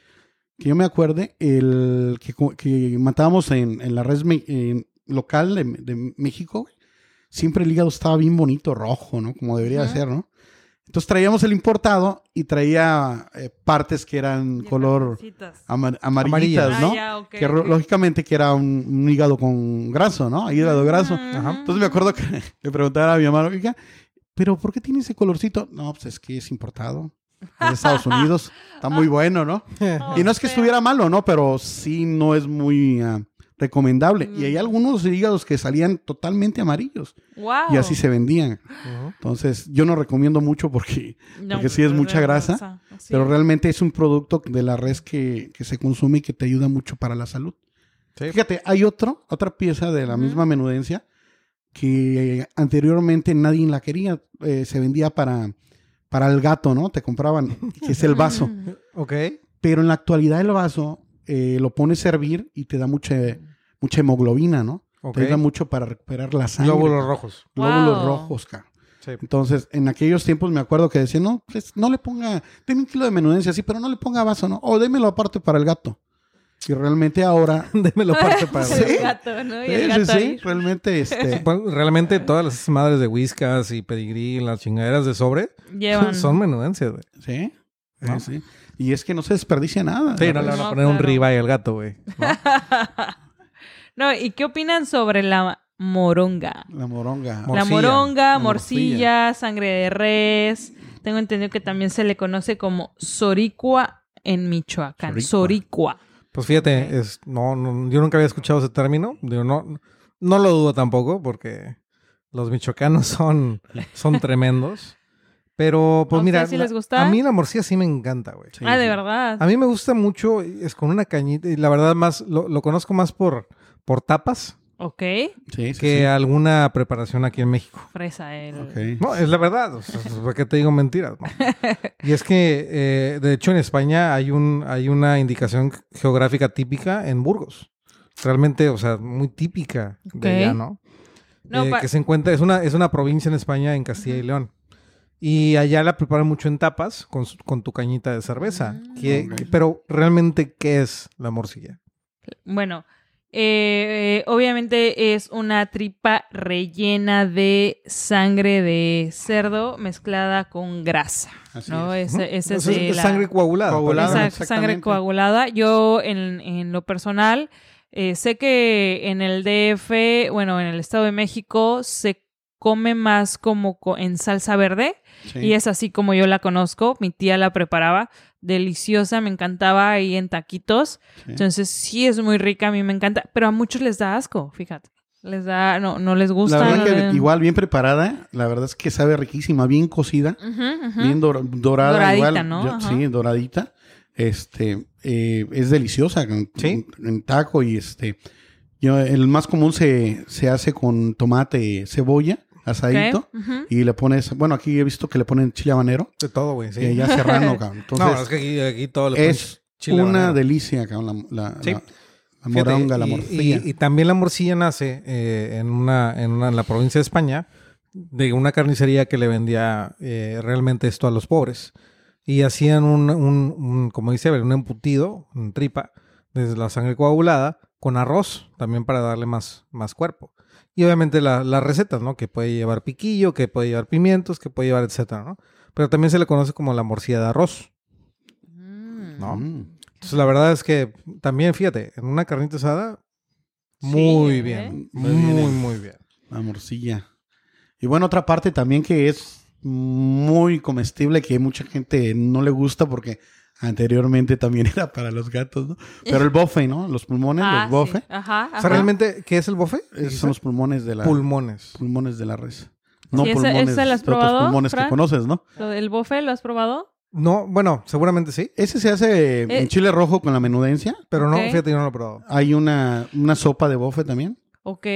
que yo me acuerde, el que, que matábamos en, en la red me- en- local de, de México, güey, siempre el hígado estaba bien bonito, rojo, ¿no? Como debería ser, ¿no? Entonces traíamos el importado y traía eh, partes que eran color amar- amarillitas, Ah, ¿no? que lógicamente que era un, un hígado con graso, ¿no? Hígado graso. Ajá. Entonces me acuerdo que le preguntaba a mi mamá, oiga, ¿pero por qué tiene ese colorcito? No, pues es que es importado. Es de Estados Unidos. Está muy bueno, ¿no? Oh, Y no es que estuviera malo, ¿no? Pero sí no es muy ah, recomendable. Y hay Mm. algunos hígados que salían totalmente amarillos. Wow. Y así se vendían. Entonces yo no recomiendo mucho porque... No, porque sí es mucha grasa, Sí. Pero realmente es un producto de la res que, que se consume y que te ayuda mucho para la salud. Sí. Fíjate, hay otro, otra pieza de la misma menudencia que anteriormente nadie la quería. eh, se vendía para, para el gato, ¿no? Te compraban, que es el vaso. Ok. Pero en la actualidad el vaso eh, lo pones a hervir y te da mucha, mucha hemoglobina, ¿no? Te ayuda mucho para recuperar la sangre. Glóbulos rojos. Glóbulos Wow. rojos, cara. Sí. Entonces, en aquellos tiempos me acuerdo que decían, no, pues no le ponga, deme un kilo de menudencia, sí, pero no le ponga vaso, ¿no? O démelo aparte para el gato. Y realmente ahora... Démelo parte para Sí. El gato, ¿no? Y Sí, el sí, gato sí, ahí. realmente, este... Bueno, realmente todas las madres de whiskas y pedigrí, las chingaderas de sobre, Llevan. son menudencias, güey. Sí, sí, ¿No? sí. Y es que no se desperdicia nada. Sí, no le van a No, poner un claro. ribeye al gato, güey. ¿no? No, ¿y qué opinan sobre la moronga? La moronga. Mor- la Morcilla. moronga, La morcilla, sangre de res. Tengo entendido que también se le conoce como soricua en Michoacán. Soricua. Soricua. Pues fíjate, es, no, no, yo nunca había escuchado ese término. Digo, no, no lo dudo tampoco, porque los michoacanos son, son tremendos. Pero, pues ¿A mira, la- les gusta? a mí la morcilla sí me encanta, güey. Sí, ah, de sí. verdad. A mí me gusta mucho, es con una cañita, y la verdad más, lo, lo conozco más por, por tapas, Ok. Sí, sí, que sí. alguna preparación aquí en México. Fresa el... Ok. No, es la verdad. O sea, ¿Por qué te digo mentiras? no? Y es que, eh, de hecho, en España hay, un, hay una indicación geográfica típica en Burgos. Realmente, o sea, muy típica de allá, ¿no? No, Eh, que se encuentra, es una, es una provincia en España, en Castilla y León. Y allá la preparan mucho en tapas con, su- con tu cañita de cerveza. Mm. Que- que- pero, ¿realmente qué es la morcilla? Bueno, eh, eh, obviamente es una tripa rellena de sangre de cerdo mezclada con grasa, Así ¿no? es. Ese, ese Es, es la- sangre coagulada. Coagulada. Esa sangre coagulada. Yo, en, en lo personal, eh, sé que en el DF, bueno, en el Estado de México, se come más como co- en salsa verde. Sí. Y es así como yo la conozco. Mi tía la preparaba. Deliciosa, me encantaba ahí en taquitos. Sí. Entonces, sí es muy rica, a mí me encanta. Pero a muchos les da asco, fíjate. Les da, no, no les gusta. La verdad no que igual bien preparada, la verdad es que sabe riquísima, bien cocida, bien dor- dorada. Doradita, igual, ¿no? yo- sí, doradita. Este, eh, es deliciosa en, Sí. en- en taco y este, yo, el más común se, se hace con tomate, cebolla, asadito. Y le pones, bueno, aquí he visto que le ponen chile habanero, De todo, güey. Sí. que ya serrano, cabrón. Entonces, no, es que aquí, aquí todo le es chile una habanero. delicia, cabrón, la, la, Sí. la- la Fíjate, moronga, la y- morcilla. Y, y también la morcilla nace eh, en, una, en, una, en la provincia de España de una carnicería que le vendía eh, realmente esto a los pobres. Y hacían un, un- un, como dice un embutido, un tripa, desde la sangre coagulada, con arroz, también para darle más, más cuerpo. Y obviamente la- las recetas, ¿no? Que puede llevar piquillo, que puede llevar pimientos, que puede llevar etcétera, ¿no? Pero también se le conoce como la morcilla de arroz, Mm. ¿no? Mm. Entonces la verdad es que también, fíjate, en una carnita asada, muy Sí, bien. ¿eh? Muy, Muy bien. muy bien. La morcilla. Y bueno, otra parte también que es muy comestible, que mucha gente no le gusta porque anteriormente también era para los gatos, ¿no? Pero el bofe, ¿no? Los pulmones, Ah, los bofe. sí. Ajá, O sea, ajá. realmente, ¿qué es el bofe? Esos son los pulmones de la, pulmones. pulmones de la res. No Sí, ese- pulmones ese lo has otros probado, pulmones que conoces, ¿no? ¿Lo del bofe lo has probado? No, bueno, seguramente sí, Ese se hace Eh. en chile rojo con la menudencia. pero no, Ok. fíjate, yo no lo he probado. Hay una, una sopa de bofe también. Ok.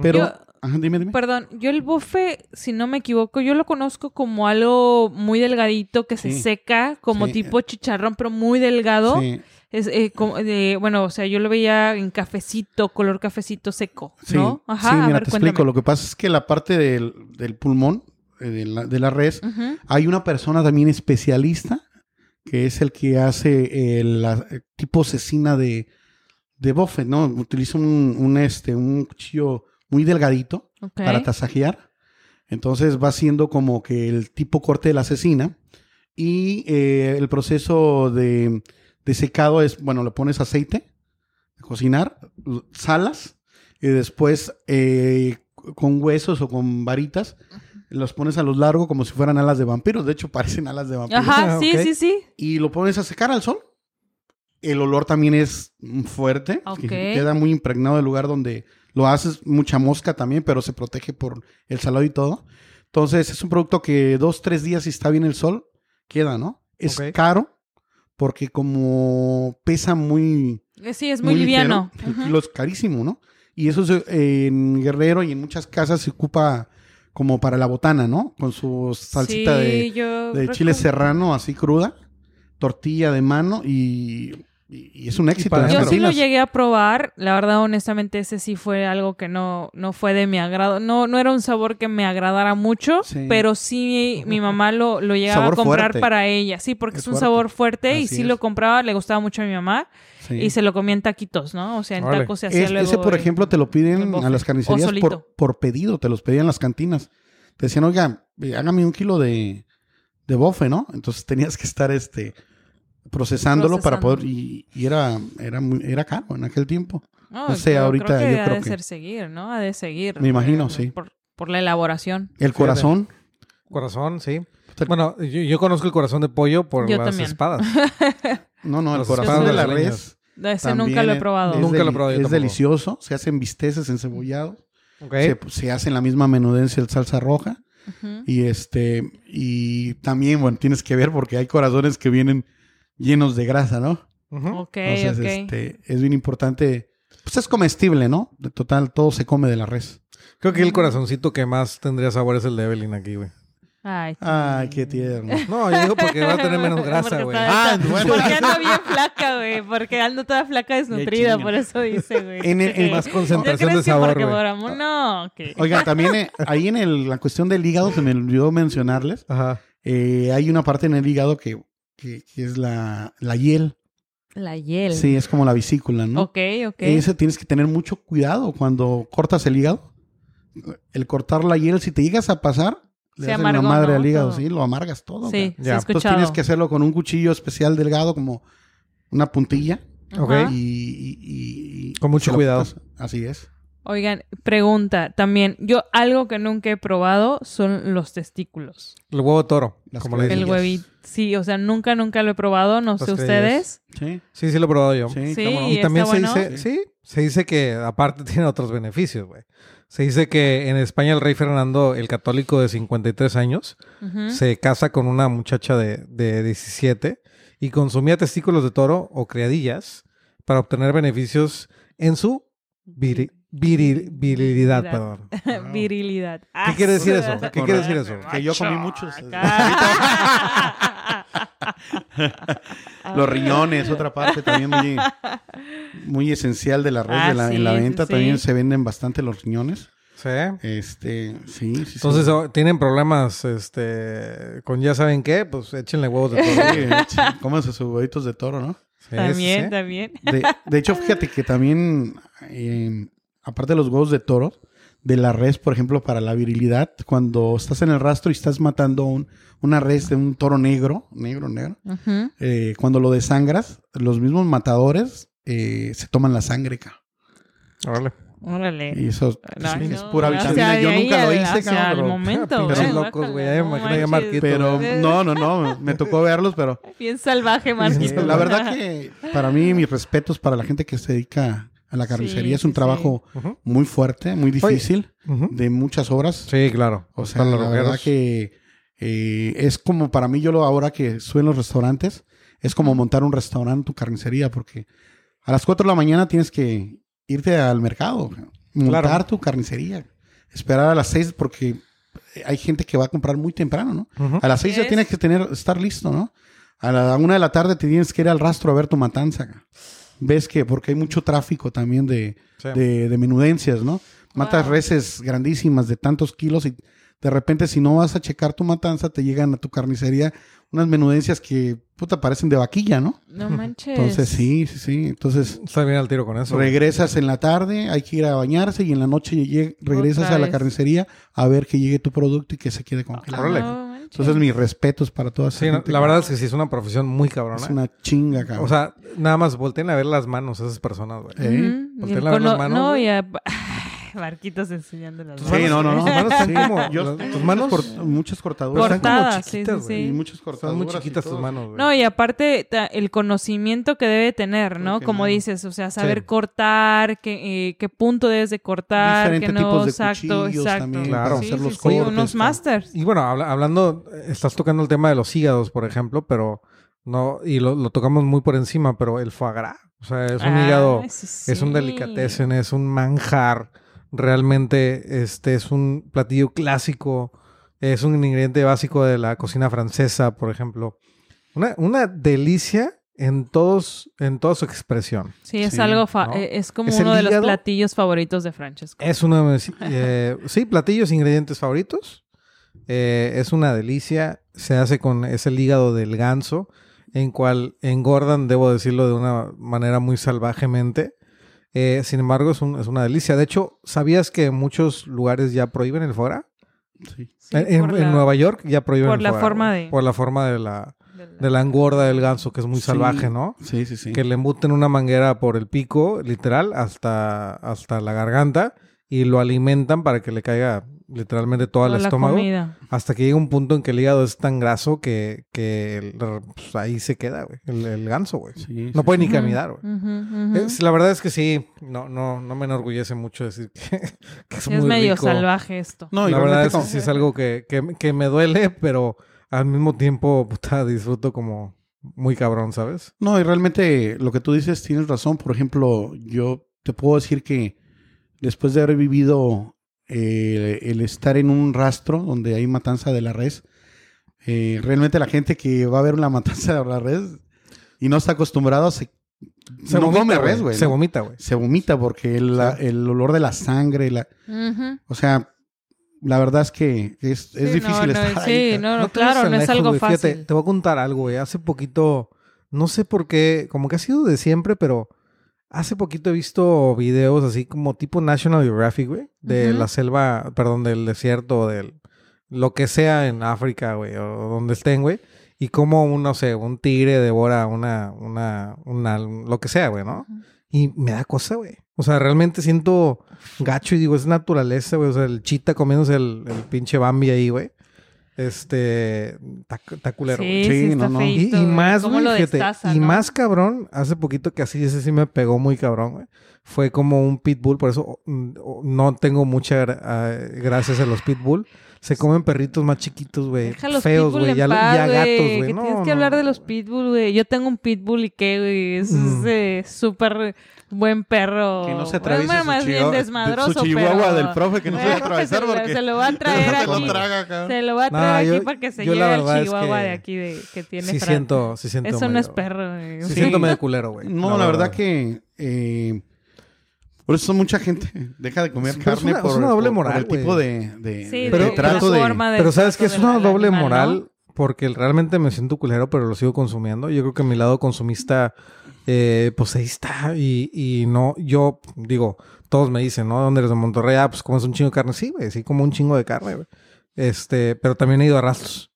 Pero, Yo- ajá, dime, dime. Perdón, yo el bofe, si no me equivoco, yo lo conozco como algo muy delgadito que se Sí. seca, como Sí. tipo chicharrón, pero muy delgado. Sí, Es eh, como bueno, o sea, yo lo veía en cafecito, color cafecito seco, sí, ¿no? Ajá, sí, a mira, ver, te cuéntame. explico. Lo que pasa es que la parte del, del pulmón, eh, de la, de la res. Hay una persona también especialista que es el que hace el, la- tipo cecina de, de bofe, ¿no? Utiliza un, un, este, un cuchillo muy delgadito para tasajear. Entonces va haciendo como que el tipo corte de la cecina. Y eh, el proceso de, de secado es, bueno, le pones aceite de cocinar, salas, y después eh, con huesos o con varitas los pones a los largos como si fueran alas de vampiros. De hecho, parecen alas de vampiros. Ajá, sí, Ok. sí, sí. Y lo pones a secar al sol. El olor también es fuerte. Ok. que Queda muy impregnado del lugar donde lo haces. Mucha mosca también, pero se protege por el salado y todo. Entonces, es un producto que dos, tres días, si está bien el sol, queda, ¿no? Es caro porque como pesa muy... Eh, Sí, es muy, liviano. ligero, el Ujú. kilo es carísimo, ¿no? Y eso se- en Guerrero y en muchas casas se ocupa como para la botana, ¿no? Con su salsita Sí, de, de chile serrano así cruda, tortilla de mano y, y- y es un éxito. para en las Yo sí lo llegué a probar. La verdad, honestamente, ese sí fue algo que no, no fue de mi agrado. No, no era un sabor que me agradara mucho, Sí. pero sí mi mamá lo, lo llegaba Sabor a comprar fuerte. para ella. Sí, porque Es es, un fuerte. sabor fuerte y sí es. lo compraba, le gustaba mucho a mi mamá Sí. y se lo comía en taquitos, ¿no? O sea, en tacos se hacía Es- luego. ese, por el- ejemplo, te lo piden a las carnicerías por, por pedido, te los pedían las cantinas. Te decían, oiga, eh, hágame un kilo de, de bofe, ¿no? Entonces tenías que estar este procesándolo para poder y, y era era muy era caro en aquel tiempo. No, no sé, yo ahorita creo que yo ha creo de que- ser seguir, ¿no? Ha de seguir. Me imagino, eh, sí. Por, por la elaboración. El corazón, Corazón, sí. Bueno, yo, yo conozco el corazón de pollo por Yo las también. espadas. no, no, el Los corazón de la res. Ese nunca lo he probado. Es, Nunca lo he probado es delicioso, se hacen bisteces encebollados, Ok. se, se hace en la misma menudencia el salsa roja y este y también bueno tienes que ver porque hay corazones que vienen llenos de grasa, ¿no? Ujú. Ok, Entonces ok. este es bien importante Pues es comestible, ¿no? De total, todo se come de la res. Creo que el corazoncito que más tendría sabor es el de Evelyn aquí, güey. Ay, Ay, qué tierno. No, yo digo porque va a tener menos grasa, güey. Ah, bueno. Porque anda bien flaca, güey. Porque anda toda flaca desnutrida, por eso dice, güey. En el- en más ¿Tú concentración de que sabor, porque güey. por amor? No, que... Oiga, también eh, ahí en el- la cuestión del hígado se me olvidó mencionarles. Ajá. eh, hay una parte en el hígado que, que- que es la, la hiel. La hiel. Sí, es como la vesícula, ¿no? Ok, ok. Ese tienes que tener mucho cuidado cuando cortas el hígado. El cortar la hiel, si te llegas a pasar, le Se das una madre ¿no? al hígado, Todo. sí, lo amargas todo. Sí, Ya. Entonces escuchado. tienes que hacerlo con un cuchillo especial delgado, como una puntilla. Ok. Y, y- y- y Con mucho cuidado. Así es. Oigan, pregunta también. Yo algo que nunca he probado son los testículos. El huevo toro, Las como. El huevito. Sí, o sea, nunca, nunca lo he probado. No Las sé ustedes. Sí. Sí, sí lo he probado yo. Sí, Sí, no. ¿Y Y también está se bueno? dice, sí, se dice que aparte tiene otros beneficios, güey. Se dice que en España el rey Fernando, el católico de 53 años, Ujú. se casa con una muchacha de, de 17 y consumía testículos de toro o criadillas para obtener beneficios en su viri- viril- virilidad. Virilidad. Perdón. Virilidad. ¿Qué quiere decir eso? Ah, ¿Qué quiere decir eso? Que yo comí muchos. Los riñones, otra parte también muy, muy esencial de la red Ah, de la- en la sí, sí, venta. sí. También se venden bastante los riñones. Sí. Este, sí, sí. sí. Entonces, oh, tienen problemas este, con ya saben qué, pues échenle huevos de toro. Sí, sí, cómanse sus huevitos de toro, ¿no? Sí, También, sí, sí. también. De, de hecho, fíjate que también, eh, aparte de los huevos de toro, de la res, por ejemplo, para la virilidad, cuando estás en el rastro y estás matando un- una res de un toro negro, negro, negro, eh, cuando lo desangras, los mismos matadores eh, se toman la sangre, ca. Órale. Órale. Y eso No, sí, es no, pura o vitamina. sea, Yo ahí nunca lo hice, cabrón, momento, güey, locos, guácala, güey, ya me no imagino ya manches. Marquito. Pero no, no, no, me tocó verlos, pero Bien salvaje, Marquito. la verdad que para mí mis respetos para la gente que se dedica a la carnicería Sí, es un sí, trabajo muy fuerte, muy difícil, de muchas horas. Sí, claro. O sea, la verdad que eh, es como para mí, yo lo ahora que estoy en los restaurantes, es como montar un restaurante, tu carnicería, porque a las 4 de la mañana tienes que irte al mercado, montar Claro. tu carnicería, esperar a las 6 porque hay gente que va a comprar muy temprano, ¿no? A las 6 Así ya es. tienes que tener, estar listo, ¿no? A la una de la tarde te tienes que ir al rastro a ver tu matanza. Ves que, porque hay mucho tráfico también de, Sí. de, de menudencias, ¿no? Matas Wow. reses grandísimas de tantos kilos y de repente si no vas a checar tu matanza te llegan a tu carnicería unas menudencias que puta parecen de vaquilla, ¿no? No manches. Entonces sí, sí, sí. Entonces Está bien al tiro con eso. regresas en la tarde, hay que ir a bañarse y en la noche regresas a la carnicería a ver que llegue tu producto y que se quede congelado. Órale. Entonces mis respetos para todas Sí, no, la verdad es que sí es una profesión muy cabrona. es una chinga, cabrón. O sea, nada más volteen a ver las manos a esas personas, güey. ¿Eh? El a ver las manos, No, y a... Marquitos enseñando las Tus Sí, manos- no, no, no. Tus manos están Sí. como... Yo- las- tus muchas manos muchas cortaduras. están como Cortadas, sí, chiquitas, sí, güey. y muchas Están cortaduras. muy chiquitas tus manos, güey. No, y aparte el conocimiento que debe tener, ¿no? Porque Como no. dices, o sea, saber Sí. cortar, qué, eh, qué punto debes de cortar, qué no, tipos de exacto, exacto. también Claro. hacer sí, los sí, cortes. unos masters. Y bueno, habla- hablando, estás tocando el tema de los hígados, por ejemplo, pero no, y lo, lo tocamos muy por encima, pero el foie gras, o sea, es un Ah, hígado, sí, es un delicatessen, es un manjar, realmente este es un platillo clásico, es un ingrediente básico de la cocina francesa, por ejemplo. Una, una delicia en todos, en toda su expresión. Sí, es Sí, algo, fa- ¿no? eh, es como Es uno de los platillos favoritos de Francesco. Es uno de mis, eh, sí, platillos, ingredientes favoritos. Eh, es una delicia. Se hace con es el hígado del ganso, en cual engordan, debo decirlo de una manera muy salvajemente. Eh, sin embargo, es, un- es una delicia. De hecho, ¿sabías que en muchos lugares ya prohíben el foie gras? Sí. Sí, en, la- Nueva York ya prohíben por el la foie gras, forma de- Por la forma de la, de la- de la engorda del ganso, que es muy Sí. salvaje, ¿no? Sí, sí, sí. que le embuten una manguera por el pico, literal, hasta, hasta la garganta y lo alimentan para que le caiga literalmente todo toda el la estómago. comida. Hasta que llega un punto en que el hígado es tan graso que, que el- pues, ahí se queda, güey, el, el ganso, güey. Sí, No sí, puede ni caminar, güey. Es- la verdad es que sí, no, no, no me enorgullece mucho decir que, que es Sí, muy es medio rico. salvaje esto. No, y la verdad es que sí es algo que, que, que me duele, pero al mismo tiempo, puta, disfruto como muy cabrón, ¿sabes? No, y realmente lo que tú dices tienes razón. Por ejemplo, yo te puedo decir que después de haber vivido eh, el estar en un rastro donde hay matanza de la res, eh, realmente la gente que va a ver la matanza de la res y no está acostumbrado se, Se no vomita, res, güey. Se ¿no? vomita, güey. Se vomita porque el, la- el olor de la sangre, la, o sea, la verdad es que es, es Sí, difícil no, no, estar sí, ahí. no, claro, no es algo fácil. Fíjate, te voy a contar algo, güey. Hace poquito, no sé por qué, como que ha sido de siempre, pero hace poquito he visto videos así como tipo National Geographic, güey, de la selva, perdón, del desierto, del lo que sea en África, güey, o donde estén, güey. Y como un, no sé, un tigre devora una, una, una, lo que sea, güey, ¿no? Y me da cosa, güey. O sea, realmente siento gacho y digo, es naturaleza, güey. O sea, el chita comiéndose el, el pinche Bambi ahí, güey. Este, está culero. Sí, Sí, sí, está no, no. Y, más, ¿Cómo güey, lo fíjate, destaza, y no? más cabrón, hace poquito que así, ese sí me pegó muy cabrón, güey. Fue como un pitbull, por eso mm, no tengo mucha ah, gracias a los pitbull. Se comen perritos más chiquitos, güey. Feos, güey. Ya, ya gatos, güey, que No, tienes que no, hablar de los pitbull, güey. Yo tengo un pitbull y qué, güey. Es Mm. súper buen perro. Que no se Bueno, atraviese más su bien chihuahua- desmadroso, su chihuahua pero- del profe que no se va a Bueno, atravesar se lo- porque se lo va a traer se aquí. Se lo va a traer yo- aquí para que se lleve es chihuahua que de aquí de, que tiene Sí Fran. siento, sí siento Eso no es perro, güey. Sí, Sí. siento medio culero, güey. No, la, verdad, que eh, por eso mucha gente deja de comer Pero es carne una- por, es una doble por- por moral, el tipo de, de, Sí, de Pero- de, trato de... Pero sabes que es una doble animal, ¿no? moral porque realmente me siento culero, pero lo sigo consumiendo. Yo creo que mi lado consumista, eh, pues ahí está. Y, y no, yo digo, todos me dicen, ¿no? ¿Dónde eres de Monterrey? Ah, pues comes un chingo de carne. Sí, güey, sí, como un chingo de carne, güey. Este, pero también he ido a rastros.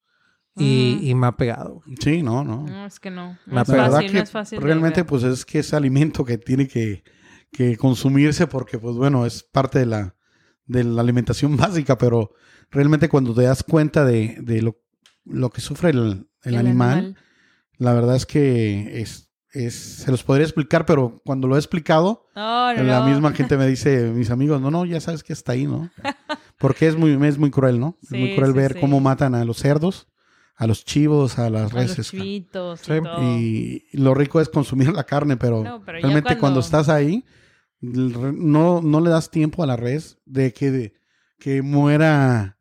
Y, Mm. y me ha pegado. Sí, no, no. No, es que no. No La es verdad fácil, que no es fácil. realmente pues es que es alimento que tiene que, que consumirse porque pues bueno, es parte de la, de la alimentación básica, pero realmente cuando te das cuenta de, de lo, lo que sufre el, el animal, la verdad es que es, es, se los podría explicar, pero cuando lo he explicado, no, la misma gente me dice, mis amigos, no, no, ya sabes que está ahí, ¿no? Porque es muy, es muy cruel, ¿no? es muy cruel sí, ver sí. cómo matan a los cerdos, a los chivos, a las reses. y. Y lo rico es consumir la carne, pero, No, pero ya realmente cuando... cuando- estás ahí, no, no le das tiempo a la res de que, de- que muera,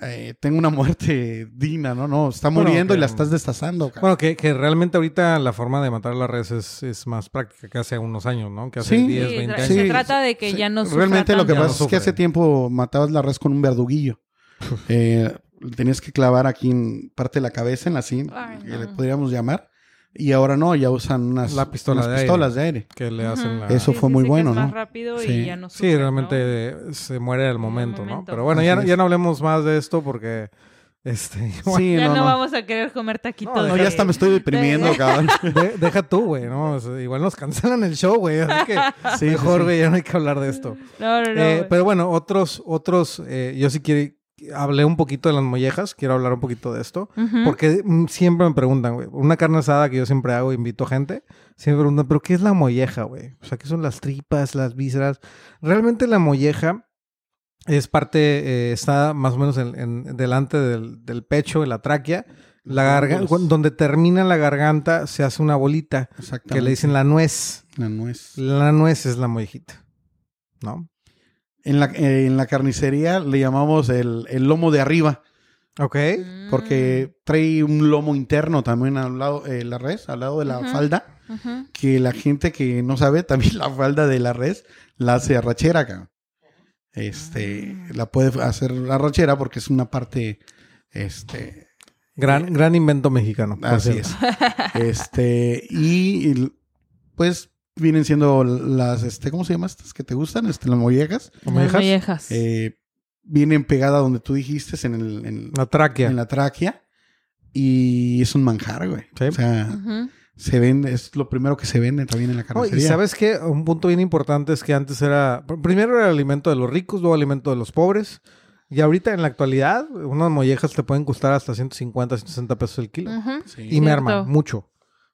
eh, tenga una muerte digna, ¿no? No, está Bueno, muriendo y la estás destazando. Bueno, que, que realmente ahorita la forma de matar a la res es, es más práctica que hace unos años, ¿no? Que hace Sí. 10, Sí, 20 tra- años. se Sí, trata de que Sí, ya no sufra Realmente lo que no pasa es que hace tiempo matabas la res con un verduguillo. Eh, tenías que clavar aquí en parte de la cabeza, en la cin, Ay, que no. le podríamos llamar. Y ahora no, ya usan unas, La pistola unas de aire. pistolas de aire. Que le hacen la... Eso fue muy bueno, ¿no? más rápido Sí. y ya no Sí, sufre, realmente ¿no? se muere al momento, ¿no? Pero bueno, ya, ya no hablemos más de esto porque... Este, Sí, Ya no, no, no. vamos a querer comer taquitos. No, No, de- ya hasta me estoy deprimiendo, de- cabrón. de- deja tú, güey, ¿no? O sea, igual nos cancelan el show, güey. Así que Sí, mejor, sí, sí. güey, ya no hay que hablar de esto. No, no, no. Eh, pero bueno, otros, otros, eh, yo sí quiero, hablé un poquito de las mollejas, quiero hablar un poquito de esto. Porque mm, siempre me preguntan, güey, una carne asada que yo siempre hago, invito gente, siempre me preguntan, ¿pero qué es la molleja, güey? O sea, ¿qué son las tripas, las vísceras? Realmente la molleja es parte, eh, está más o menos en, en- delante del, del pecho, en la tráquea, la garganta, donde termina la garganta se hace una bolita que le dicen la nuez. La nuez. La nuez es la mollejita, ¿no? En la, eh, en la carnicería le llamamos el, el lomo de arriba, Ok. Mm. porque trae un lomo interno también al lado, eh, la res, al lado de la falda, que la gente que no sabe, también la falda de la res la hace arrachera, cabrón. Este, Ah. la puede hacer arrachera porque es una parte, este, Gran, gran invento mexicano. Así cierto. es. Este, y y, pues vienen siendo las, este, ¿cómo se llama estas que te gustan? Este, las mollejas. Las ¿Mollejas? mollejas. Eh, vienen pegadas donde tú dijiste, en, el, en, La tráquea. en la tráquea. Y es un manjar, güey. Sí. O sea, se vende, es lo primero que se vende también en la y carnicería. sabes que un punto bien importante es que antes era, pr- primero era el alimento de los ricos, luego alimento de los pobres. Y ahorita en la actualidad, unas mollejas te pueden costar hasta 150, 160 pesos el kilo. Ujú. Sí. Y merma, mucho.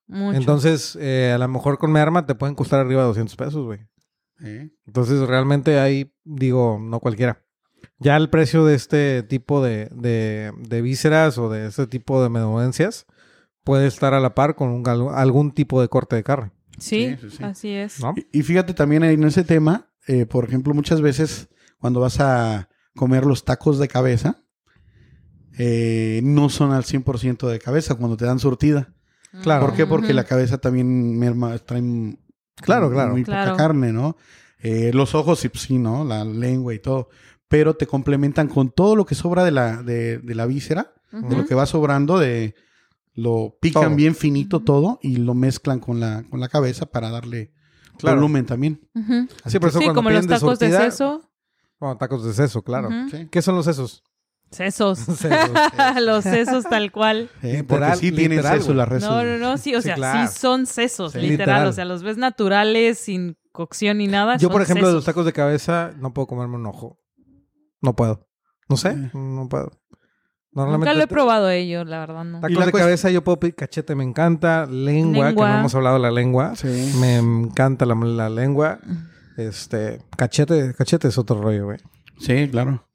Mucho. Entonces, eh, a lo mejor con merma te pueden costar arriba de 200 pesos, güey. Entonces, realmente ahí, digo, no cualquiera. Ya el precio de este tipo de, de, de vísceras o de este tipo de menudencias puede estar a la par con un algún tipo de corte de carne. Sí, Sí, sí, sí. así es. ¿no? Y- Y fíjate también en ese tema, eh, por ejemplo, muchas veces cuando vas a comer los tacos de cabeza, eh, no son al 100% de cabeza cuando te dan surtida. Claro. ¿Por qué? Porque la cabeza también merma, traen Claro, claro. muy Claro. poca carne, ¿no? Eh, los ojos sí, pues, sí, ¿no? La lengua y todo. Pero te complementan con todo lo que sobra de la, de, de la víscera, de lo que va sobrando, de lo pican Todo. bien finito todo y lo mezclan con la, con la cabeza para darle Claro. volumen también. Sí, por eso Sí, cuando como los de tacos de surtida- seso. Bueno, tacos de seso, claro. ¿Qué son los sesos? Sesos. Sesos. los sesos tal cual. Eh, Literal, porque sí tienen literal, seso güey. las reses. No, no, no, sí, o Sí, sea, claro. sí son sesos, Sí. literal. Literal. O sea, los ves naturales, sin cocción ni nada. Yo, por ejemplo, de los sesos. tacos de cabeza no puedo comerme un ojo. No puedo. No sé, Eh. no puedo. Nunca lo he probado ello, la verdad, no. Tacos Y la de cabeza yo puedo pedir cachete, me encanta. Lengua, Lengua. que no hemos hablado de la lengua. Sí. Me encanta la, la lengua. Este, cachete, cachete es otro rollo, güey. Sí, claro.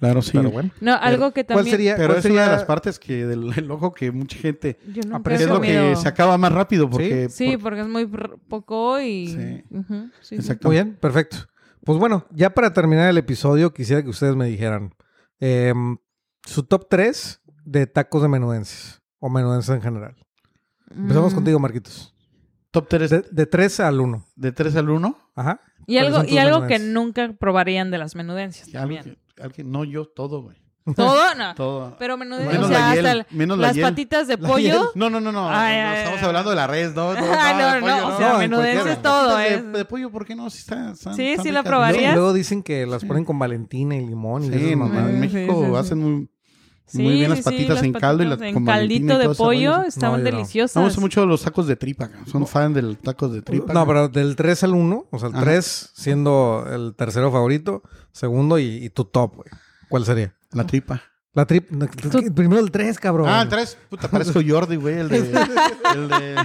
Claro, sí. Pero bueno. No, algo que ¿Cuál también... sería? Pero cuál es sería- una de las partes que del el ojo que mucha gente Yo nunca Aprecio he es lo que se acaba más rápido porque Sí, por- porque es muy poco y... Sí. Exacto. Muy bien, perfecto. Pues bueno, ya para terminar el episodio, quisiera que ustedes me dijeran em, su top 3 de tacos de menudencias o menudencias en general. Empezamos Mm. contigo, Marquitos. top 3 De, de 3 al 1. de 3 al 1. Ajá. Y ¿Cuáles algo, y algo que nunca probarían de las menudencias también. Alguien- no yo todo, güey. ¿Todo? No. Todo. Pero menudencias, Menos o sea, la hiel, hasta el- menos la las hiel. patitas de pollo. No, no, no, no. Ay, no, ay, estamos ay. hablando de la res, no. No, no, no, de no, pollo, o sea, cualquiera. todo de, es. de pollo, ¿por qué no? Si está, están- Sí, están sí la ricas. probarías. Luego, dicen que las ponen con Valentina y limón y Sí, esas en, México sí, sí. hacen muy, Sí, muy bien las sí, patitas las en caldo y las patitas con en y caldito de pollo rollo. estaban No, yo no. deliciosas. Me gustan mucho los tacos de tripa. Son fan de los tacos de tripa. No, pero del 3 al 1, o sea, el Ajá. 3 siendo el tercero favorito, segundo y, y tu top, güey. ¿Cuál sería? La tripa. La trip. Primero el 3, cabrón. Ah, el 3. Puta, parezco Jordi, güey. El de. el de.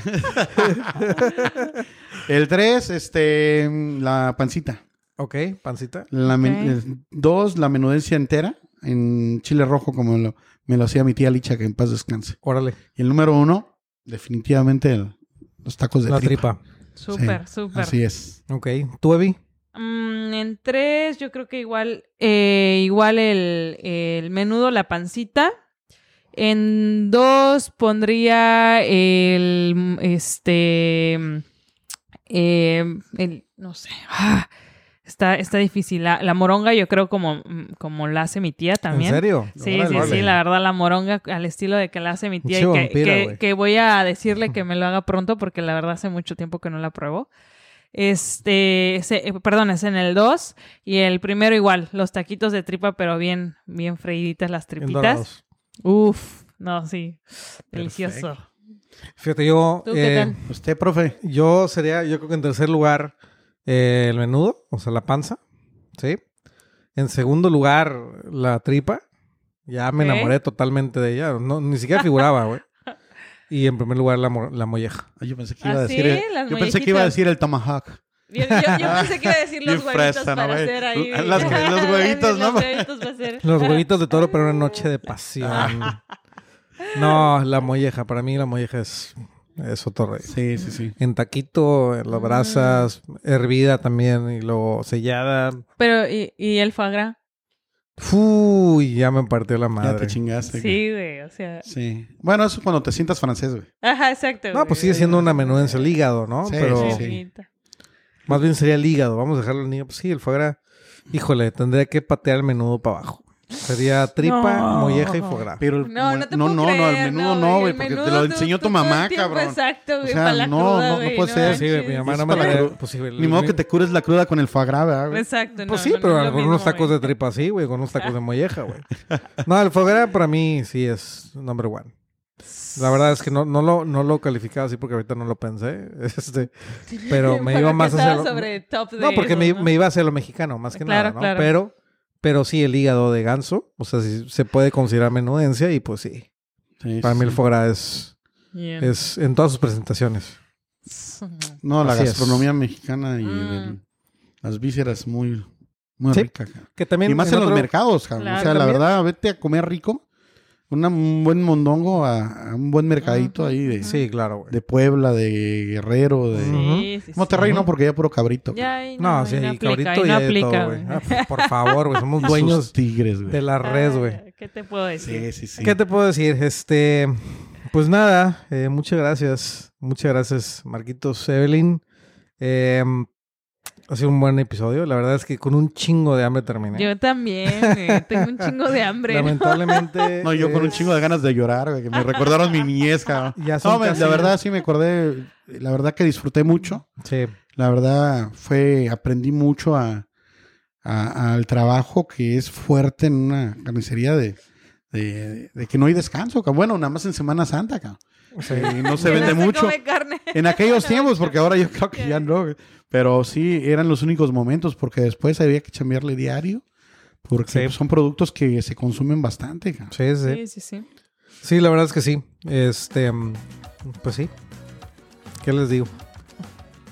el 3, este. La pancita. Ok, pancita. La men- Ok. eh, dos, la menudencia entera en chile rojo, como lo- me lo hacía mi tía Licha, que en paz descanse. Órale. Y el número uno, definitivamente el- los tacos de La tripa. tripa. Súper, Sí, súper. Así es. Ok. ¿Tú, Evi? Mm, en tres, yo creo que igual, eh, igual el, el menudo, la pancita. En dos pondría el, este, eh, el, no sé, ah, está, está difícil. La, la moronga yo creo como, como la hace mi tía también. ¿En serio? Sí, sí, sí, la verdad, la moronga al estilo de que la hace mi tía y que, vampira, que- voy a decirle que me lo haga pronto porque la verdad hace mucho tiempo que no la pruebo. Este, se- eh, perdón, es en el 2 y el primero igual, los taquitos de tripa, pero bien, bien freiditas las tripitas. Uf, no, sí, delicioso. Fíjate, yo. ¿Tú qué eh, tal? Usted, profe. Yo sería, yo creo que en tercer lugar, eh, el menudo, o sea, la panza. ¿Sí? En segundo lugar, la tripa. Ya me enamoré totalmente de ella. No, ni siquiera figuraba, güey. Y en primer lugar, la, mo- la molleja. Ah, Yo pensé que ¿Ah, iba a sí? decir. el- Las yo pensé que iba a decir el tomahawk. Yo, yo- yo pensé que iba a decir los huevitos fresa, ¿no, para hacer ahí. Las- los huevitos, ¿no? Los huevitos para hacer. Los huevitos de toro para una noche de pasión. No, la molleja. Para mí la molleja es, es otro rey. Sí, sí, sí. En taquito, en las brasas, hervida también y luego sellada. Pero, ¿y, y el foie gras? Uy, ya me partió la Ya te madre. chingaste. Sí, güey, o sea... Sí. Bueno, eso es cuando te sientas francés, güey. Ajá, exacto. No, güey. pues sigue siendo una menudencia el hígado, ¿no? Sí, Pero sí, sí. Más bien sería el hígado. Vamos a dejarlo en hígado. Pues sí, el foie gras. Híjole, tendría que patear el menudo para abajo. Sería tripa, No. molleja y foie gras. Pero el- No, no te no, puedo no, no, el creer, menudo no, güey, porque te lo enseñó tú tu el mamá, cabrón. Exacto, güey, O sea, para la no, cruda, no, no güey, puede ser. Sí, manches. mi mamá no me la la- pues, sí, Ni modo que te cures la cruda con el ¿verdad, güey? Exacto, no, Pues sí, no, pero no mejor unos tacos güey. de tripa así, güey, con unos tacos de molleja, güey. No, el foie gras para mí sí es number one. La verdad es que no, no, lo, no lo calificaba así porque ahorita no lo pensé. Este, pero me iba más hacia lo- sobre top de No, porque me, ¿no? iba hacia lo mexicano, más que nada, ¿no? claro. Pero, pero sí, el hígado de ganso, o sea, sí, se puede considerar menudencia y pues sí. Sí, Para sí, mí el foie gras es, es en todas sus presentaciones. No, la Así es. gastronomía mexicana y Mm. el- las vísceras muy, muy Sí. rica. Que también Y más en, los otro- mercados. Claro. O sea, la verdad, vete a comer rico. Una- un buen mondongo a, a un buen mercadito ahí de, Sí, claro, güey. de Puebla, de Guerrero, de... Sí, sí, sí. Monterrey no, porque ya puro cabrito. Ya, ahí No, sí, no aplica, cabrito ahí no y aplica, todo, güey. güey. Ah, pues, por favor, güey, somos Sus dueños tigres, güey. de la red, güey. Ah, ¿Qué te puedo decir? Sí, sí, sí. ¿Qué te puedo decir? Este, pues nada, eh, muchas gracias. Muchas gracias, Marquitos, Evelyn. Eh, ha sido un buen episodio. La verdad es que con un chingo de hambre terminé. Yo también, güey. Tengo un chingo de hambre. Lamentablemente. No, yo con un chingo de ganas de llorar, güey, que me recordaron mi niñez, cabrón. Ya son No, casi- la verdad sí me acordé, la verdad que disfruté mucho. Sí, La verdad fue, aprendí mucho a, a- al trabajo que es fuerte en una carnicería de, de, de que no hay descanso, cabrón. Bueno, nada más en Semana Santa, cabrón. Y no se vende no se mucho. come carne. En aquellos tiempos, porque ahora yo creo que ya no. Pero sí, eran los únicos momentos, porque después había que chambearle diario. Porque Sí. son productos que se consumen bastante, sí, sí. Sí, sí, sí. Sí, la verdad es que sí. Este, mm, pues sí. ¿Qué les digo?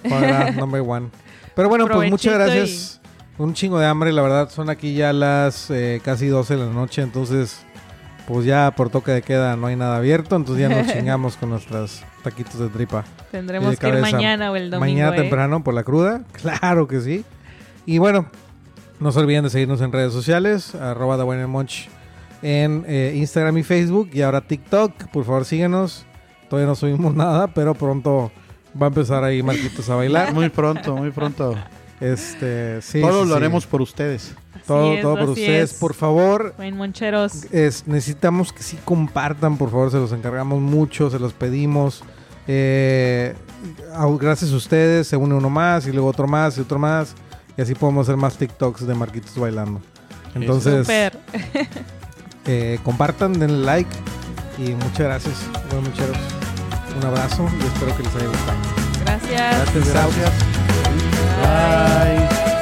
Para number one. Pero bueno, pues muchas gracias. Un chingo de hambre, la verdad. Son aquí ya las eh, casi 12 de la noche, entonces pues ya por toque de queda no hay nada abierto, entonces ya nos chingamos con nuestros taquitos de tripa. Tendremos de que ir mañana o el domingo. Mañana ¿eh? temprano por la cruda, claro que sí. Y bueno, no se olviden de seguirnos en redes sociales, arroba en eh, Instagram y Facebook y ahora TikTok. Por favor, síguenos. Todavía no subimos nada, pero pronto va a empezar ahí Marquitos a bailar. Muy pronto, muy pronto. Este, sí, Todo sí, lo sí. haremos por ustedes. Todo, es, todo por ustedes. es. Por favor, Buen moncheros. es- necesitamos que sí compartan, por favor, se los encargamos mucho, se los pedimos. Eh, gracias a ustedes se une uno más y luego otro más y otro más. Y así podemos hacer más TikToks de Marquitos bailando. Entonces, eh, compartan, denle like y muchas gracias. Bueno, mucheros, un abrazo y espero que les haya gustado. Gracias. Gracias, gracias. Bye. Bye.